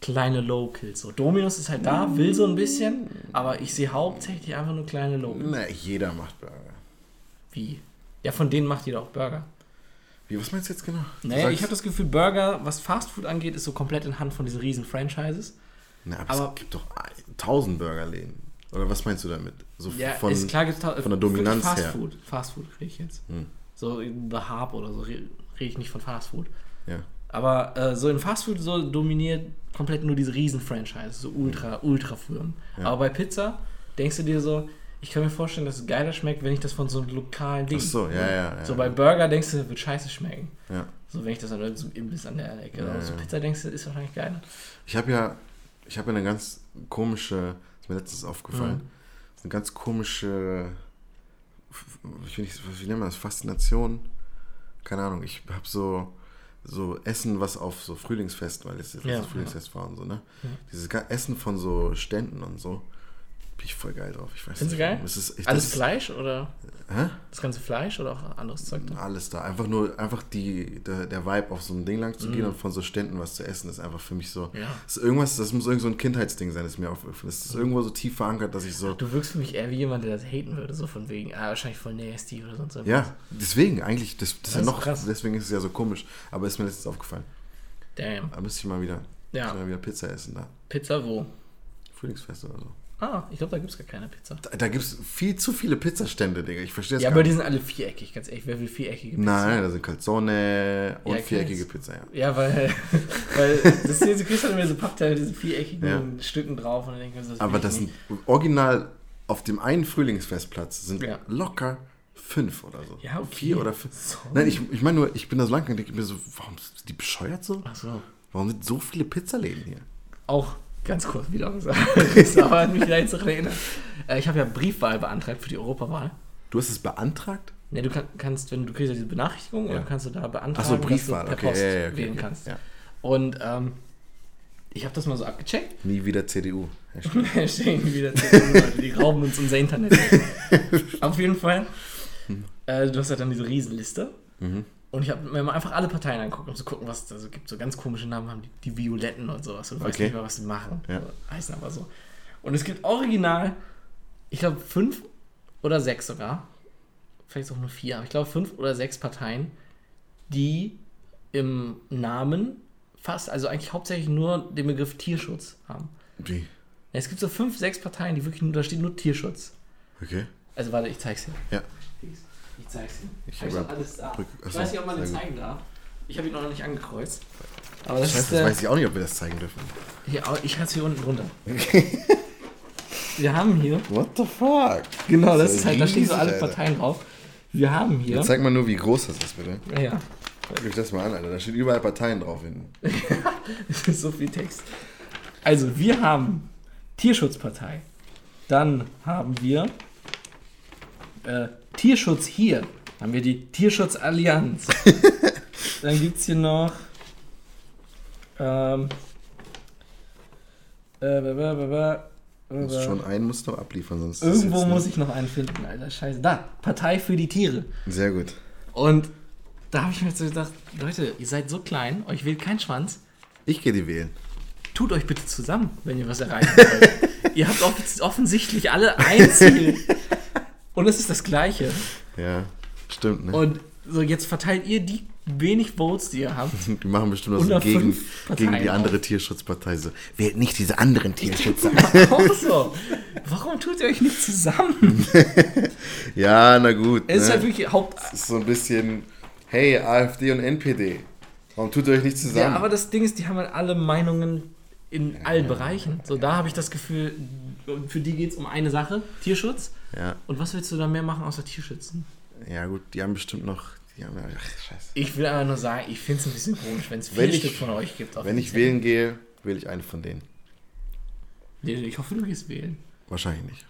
kleine Locals. So Domino's ist halt da, will so ein bisschen, aber ich sehe hauptsächlich einfach nur kleine Locals. Na, jeder macht Burger. Wie? Ja, von denen macht jeder auch Burger. Wie, was meinst du jetzt genau? Du Naja, sagst- ich habe das Gefühl, Burger, was Fast Food angeht, ist so komplett in Hand von diesen riesen Franchises. Na, aber, aber- es gibt doch tausend Burgerläden. Oder was meinst du damit? So Ja, von, ist klar, gibt's von der Dominanz Fast her. Food. Fast Food rede ich jetzt. Hm. So in The Harp oder so re- rede ich nicht von Fast Food. Ja. Aber äh, so in Fast Food so dominiert komplett nur diese riesen Franchises, so ultra, ultra Firmen. Ja. Aber bei Pizza denkst du dir so, ich kann mir vorstellen, dass es geiler schmeckt, wenn ich das von so einem lokalen Ding. Ach so, ja, ja, ja. So bei Burger denkst du, wird scheiße schmecken. ja. So wenn ich das an so einem Imbiss an der Ecke. Ja, aber so. Pizza denkst du, ist wahrscheinlich geiler. Ich habe ja, ich habe ja eine ganz komische, ist mir letztens aufgefallen, Mhm. eine ganz komische, ich nicht, wie nennt man das, Faszination? Keine Ahnung, ich habe so, so Essen, was auf so Frühlingsfest, weil es jetzt Ja, das Frühlingsfest war und so, ne? Dieses Essen von so Ständen und so, bin ich voll geil drauf. Ich weiß du nicht, geil? ist, ich, Alles das Fleisch oder Hä? das ganze Fleisch oder auch anderes Zeug da? Alles da. Einfach nur, einfach die, der, der Vibe auf so ein Ding lang zu gehen Mhm. und von so Ständen was zu essen, ist einfach für mich so. Ja. Das ist irgendwas, das muss irgend so ein Kindheitsding sein, das mir aufgefallen ist. Das ist Mhm. irgendwo so tief verankert, dass ich so. Du wirkst für mich eher wie jemand, der das haten würde, so von wegen, ah, wahrscheinlich voll nasty oder sonst irgendwas. Ja, deswegen eigentlich, das, das ist ja noch krass. deswegen ist es ja so komisch. Aber ist mir letztens aufgefallen. Damn. Da müsste ich mal wieder, Ja. müsste ich mal wieder Pizza essen da. Pizza wo? Frühlingsfest oder so. Ah, ich glaube, da gibt es gar keine Pizza. Da, da gibt es viel zu viele Pizzastände, Digga. Ich verstehe das Ja, aber die nicht. sind alle viereckig, ganz ehrlich. Wer will viereckige Pizza? Nein, da sind Calzone und Ja, viereckige kennst. Pizza, ja. Ja, weil, weil das hier, du kriegst halt immer so Pappteile mit diesen viereckigen Ja. Stücken drauf und dann denke ich, das Aber das sind original auf dem einen Frühlingsfestplatz sind Ja. locker fünf oder so. Ja, okay. Vier oder fünf. Sorry. Nein, ich, ich meine nur, ich bin da so lang und denke mir so, warum sind die bescheuert so? Ach so. Warum sind so viele Pizzaläden hier? Auch ganz kurz wieder gesagt. Das aber hat mich daran erinnert. Äh, Ich habe ja Briefwahl beantragt für die Europawahl. Du hast es beantragt? Ne, du kann, kannst, wenn du kriegst ja diese Benachrichtigung, Ja. oder kannst du da beantragen, so, Briefwahl, dass du per okay, Post ja, ja, okay, wählen okay, kannst. ja. Und ähm, ich habe das mal so abgecheckt. Nie wieder CDU. Hashtag. Stehen wieder CDU, Leute, die rauben uns unser Internet. Auf jeden Fall. Äh, du hast ja dann diese Riesenliste. Mhm. Und ich habe mir mal einfach alle Parteien angucken, um zu gucken, was es da so gibt. So ganz komische Namen haben die, die Violetten und sowas. Du weißt Okay. nicht mehr, was sie machen. Ja. So, heißen aber so. Und es gibt original, ich glaube, fünf oder sechs sogar. Vielleicht auch nur vier, aber ich glaube, fünf oder sechs Parteien, die im Namen fast, also eigentlich hauptsächlich nur den Begriff Tierschutz haben. Wie? Es gibt so fünf, sechs Parteien, die wirklich nur, da steht nur Tierschutz. Okay. Also warte, ich zeig's dir. Ja. Ich zeig's dir. Ich Hab hab alles da. Brück- Ich weiß nicht, ob man den zeigen darf. Ich habe ihn noch nicht angekreuzt. Aber das Scheiße, ist das der, weiß ich auch nicht, ob wir das zeigen dürfen. hier, ich hatte hier unten drunter. Wir haben hier, What the fuck? genau, das ist ist halt, da stehen so alle Alter. Parteien drauf. Wir haben hier, Jetzt zeig mal nur, wie groß das ist, bitte. ja, ja, Guck euch das mal an, Alter. Da steht überall Parteien drauf hinten. das ist so viel Text. Also, wir haben Tierschutzpartei. Dann haben wir äh, Tierschutz hier. Haben wir die Tierschutzallianz. Dann gibt es hier noch. Ähm, äh, ba, Du musst ba. schon einen musst du noch abliefern, sonst Irgendwo muss ich noch einen finden, Alter. Scheiße. Da, Partei für die Tiere. Sehr gut. Und da habe ich mir so gedacht, Leute, ihr seid so klein, euch wählt kein Schwanz. Ich gehe die wählen. Tut euch bitte zusammen, wenn ihr was erreichen wollt. ihr habt off offensichtlich alle ein Ziel. Und es ist das Gleiche. Ja, stimmt, ne? Und so jetzt verteilt ihr die wenig Votes, die ihr habt. die machen bestimmt Unter gegen, gegen die andere Tierschutzpartei so. Wählt nicht diese anderen Tierschützer. Auch so. Warum tut ihr euch nicht zusammen? ja, na gut. Es ist ne? halt wirklich Haupt. Das ist so ein bisschen, hey, AfD und NPD. Warum tut ihr euch nicht zusammen? Ja, aber das Ding ist, die haben halt alle Meinungen in allen Bereichen. So, da habe ich das Gefühl, für die geht es um eine Sache: Tierschutz. Ja, Und was willst du da mehr machen außer Tierschützen? ja, gut, die haben bestimmt noch. Die haben, ach, scheiße. Ich will einfach nur sagen, ich finde es ein bisschen komisch, wenn es vier Stück von euch gibt. Wenn ich wählen gehe, wähle ich einen von denen. Nee, Ich hoffe, du gehst wählen. Wahrscheinlich nicht.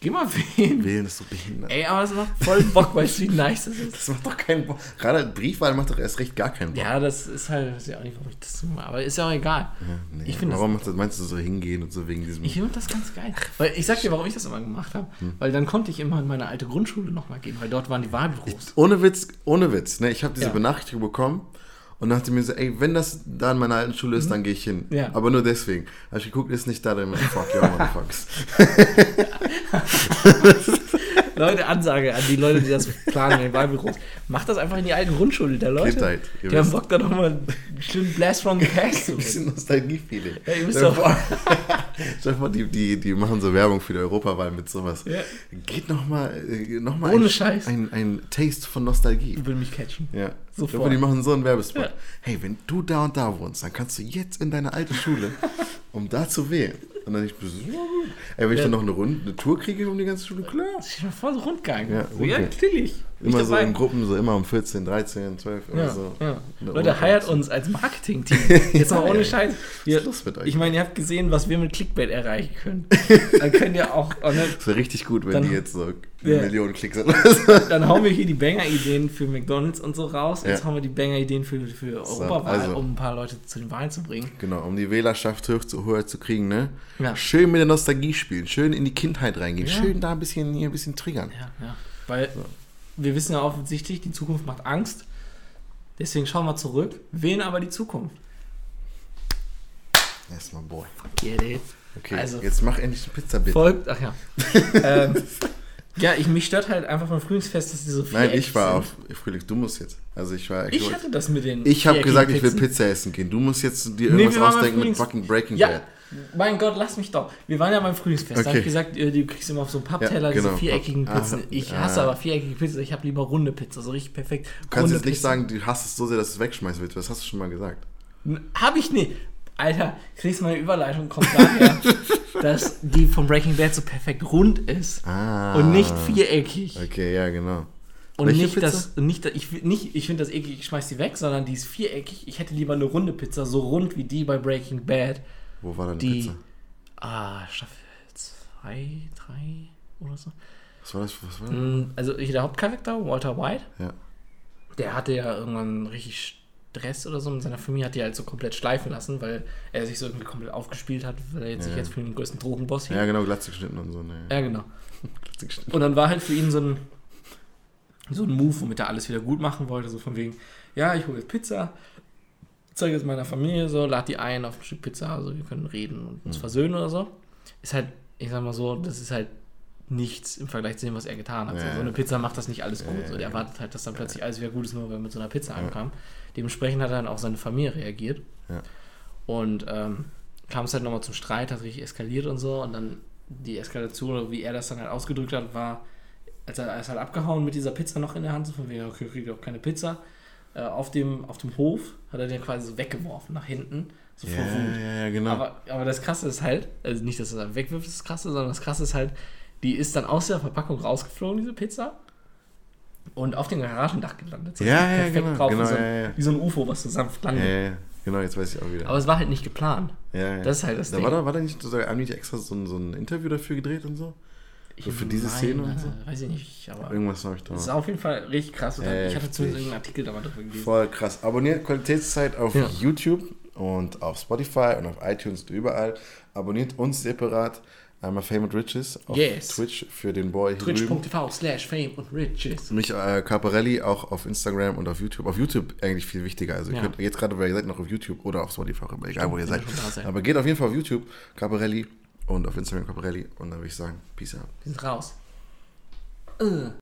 Geh mal wählen. Wählen ist so behindert. Ey, aber das macht voll Bock, weißt du, wie nice das ist. Das macht doch keinen Bock. Gerade Briefwahl macht doch erst recht gar keinen Bock. Ja, das ist halt, weiß ich auch nicht, warum ich das so mache, aber ist ja auch egal. Ja, nee. Ich Warum das, meinst du so hingehen und so wegen diesem. Ich finde das ganz geil. Weil ich sag dir, warum ich das immer gemacht habe. Hm. Weil dann konnte ich immer in meine alte Grundschule nochmal gehen, weil dort waren die Wahlbüros. ohne Witz, ohne Witz. Ne? Ich habe diese Ja. Benachrichtigung bekommen und dachte mir so, ey, wenn das da in meiner alten Schule ist, dann gehe ich hin. Mhm. Ja. Aber nur deswegen. Habe ich geguckt, ist nicht da, dann immer, fuck you, motherfuckers. Leute, Ansage an die Leute, die das planen in den Wahlbüros. Macht das einfach in die alten Grundschule der Leute. Kindheit, Die haben. Bock, da nochmal einen schönen Blast from the Past zu Ein bisschen Nostalgie-Feeling. Ja, ihr wisst doch- Stell dir vor, die, die, die machen so Werbung für die Europawahl mit sowas. Ja. Geht nochmal noch mal Ohne ein, Scheiß. Ein, ein Taste von Nostalgie. Würde mich catchen. Ja. Sofort. Die machen so einen Werbespot. Ja. Hey, wenn du da und da wohnst, dann kannst du jetzt in deine alte Schule, um da zu wählen. Und dann ich. Ey, wenn ich dann noch eine Runde, eine Tour kriege um die ganze Schule, klar. Dir mal vor, so Rundgang. Ja, so, ja Rundgang. natürlich. Immer so in Gruppen, so immer um 14, 13, 12 oder Ja, so. ja. Leute, heiert uns als Marketing-Team. Jetzt mal ohne. Scheiß. Wir, Schluss mit euch. ich meine, ihr habt gesehen, was wir mit Clickbait erreichen können. Dann könnt ihr auch, oh, ne, Das wäre richtig gut, wenn Dann- die jetzt so eine Ja. Million Klicks haben. dann hauen wir hier die Banger-Ideen für McDonalds und so raus. Jetzt hauen wir die Banger-Ideen für, für Europawahl, also- um ein paar Leute zu den Wahlen zu bringen. genau, um die Wählerschaft hoch zu, höher zu kriegen, ne? Schön mit der Nostalgie spielen, schön in die Kindheit reingehen, schön da ein bisschen, hier ein bisschen triggern. Ja, ja. Weil wir wissen ja offensichtlich, die Zukunft macht Angst. Deswegen schauen wir zurück, wählen aber die Zukunft. Erstmal, boy. Get it. Okay, Also- jetzt mach endlich eine Pizza bitte. Folgt, ach ja. ähm, ja, ich, mich stört halt einfach beim Frühlingsfest, dass die so Nein, viereckig ich war sind. auf Frühlings, du musst jetzt. Also ich war Ich hatte das mit den. Ich habe gesagt, ich will. Pizza essen gehen. Du musst jetzt dir Nee, irgendwas beim ausdenken mit fucking Breaking Ja, Bad. Mein Gott, lass mich doch. Wir waren ja beim Frühlingsfest. Da Okay. habe ich gesagt, äh, du kriegst immer auf so einen Pappteller Ja, genau. diese viereckigen Ah, Pizzen. Ich ah. hasse aber viereckige Pizzen. Ich habe lieber runde Pizza, so richtig perfekt. Du kannst runde jetzt nicht Pizza. sagen, du hast es so sehr, dass du es wegschmeißen willst. Das hast du schon mal gesagt. Hab ich nicht. Alter, kriegst meine Überleitung kommt daher, dass die von Breaking Bad so perfekt rund ist Ah. und nicht viereckig. Okay, ja, genau. Und Welche nicht Pizza? das, nicht, ich nicht, ich finde das eklig, ich schmeiß die weg, sondern die ist viereckig. Ich hätte lieber eine runde Pizza, so rund wie die bei Breaking Bad. Wo war deine Die, Pizza? ah, Staffel 2, 3 oder so. Was war das? Was war das? Mm, Also hier der Hauptcharakter, Walter White, Ja. der hatte ja irgendwann richtig Stress oder so mit seiner Familie, hat die halt so komplett schleifen lassen, weil er sich so irgendwie komplett aufgespielt hat, weil er jetzt sich Ja. jetzt für den größten Drogenboss hielt. Ja, genau, Glatze geschnitten und so. Ne. Ja, genau. Und dann war halt für ihn so ein, so ein Move, womit er alles wieder gut machen wollte, so von wegen, ja, ich hole jetzt Pizza, zeige es meiner Familie so, lad die ein auf ein Stück Pizza, also wir können reden und uns versöhnen oder so. Ist halt, ich sag mal so, das ist halt nichts im Vergleich zu dem, was er getan hat. Ja, so, so eine Pizza macht das nicht alles gut. Ja, so, der erwartet halt, dass dann plötzlich alles wieder gut ist, nur weil er mit so einer Pizza ankam. Dementsprechend hat dann auch seine Familie reagiert. Und ähm, kam es halt nochmal zum Streit, hat richtig eskaliert und so. Und dann die Eskalation, oder wie er das dann halt ausgedrückt hat, war, als er, er ist halt abgehauen mit dieser Pizza noch in der Hand, so von wegen, okay, kriegt auch keine Pizza. Äh, auf, dem, auf dem Hof hat er den quasi so weggeworfen nach hinten, so vor Ja, Wut. ja, ja, genau. Aber, aber das Krasse ist halt, also nicht, dass er da wegwirft, ist das Krasse, sondern das Krasse ist halt, die ist dann aus der Verpackung rausgeflogen, diese Pizza. Und auf dem Garagendach gelandet. Ja, ja, perfekt genau, drauf, genau, wie, so ein, ja, ja. wie so ein UFO, was so sanft ja, landet. ja, ja, genau, jetzt weiß ich auch wieder. Aber es war halt nicht geplant. ja, ja. Das ist halt das da Ding. war, da, war da nicht, so, haben die nicht extra so ein, so ein Interview dafür gedreht und so? So für diese Szene und so? Weiß ich nicht, aber Irgendwas habe ich da. es ist auf jeden Fall richtig krass. Ja, ich hatte zumindest irgendeinen Artikel da mal drüber gelesen. Voll krass. Abonniert Qualitätszeit auf Ja. YouTube und auf Spotify und auf iTunes und überall. Abonniert uns separat. Einmal Fame and Riches auf Yes. Twitch für den Boy. Twitch.tv slash fame und riches. Mich äh, Caparelli auch auf Instagram und auf YouTube. Auf YouTube eigentlich viel wichtiger. Also ihr Ja. könnt jetzt gerade, weil ihr seid noch auf YouTube oder auf Spotify, egal wo ihr ihr seid. Aber geht auf jeden Fall auf YouTube, Caparelli und auf Instagram Caparelli und dann würde ich sagen, Peace out. Wir sind raus. Äh.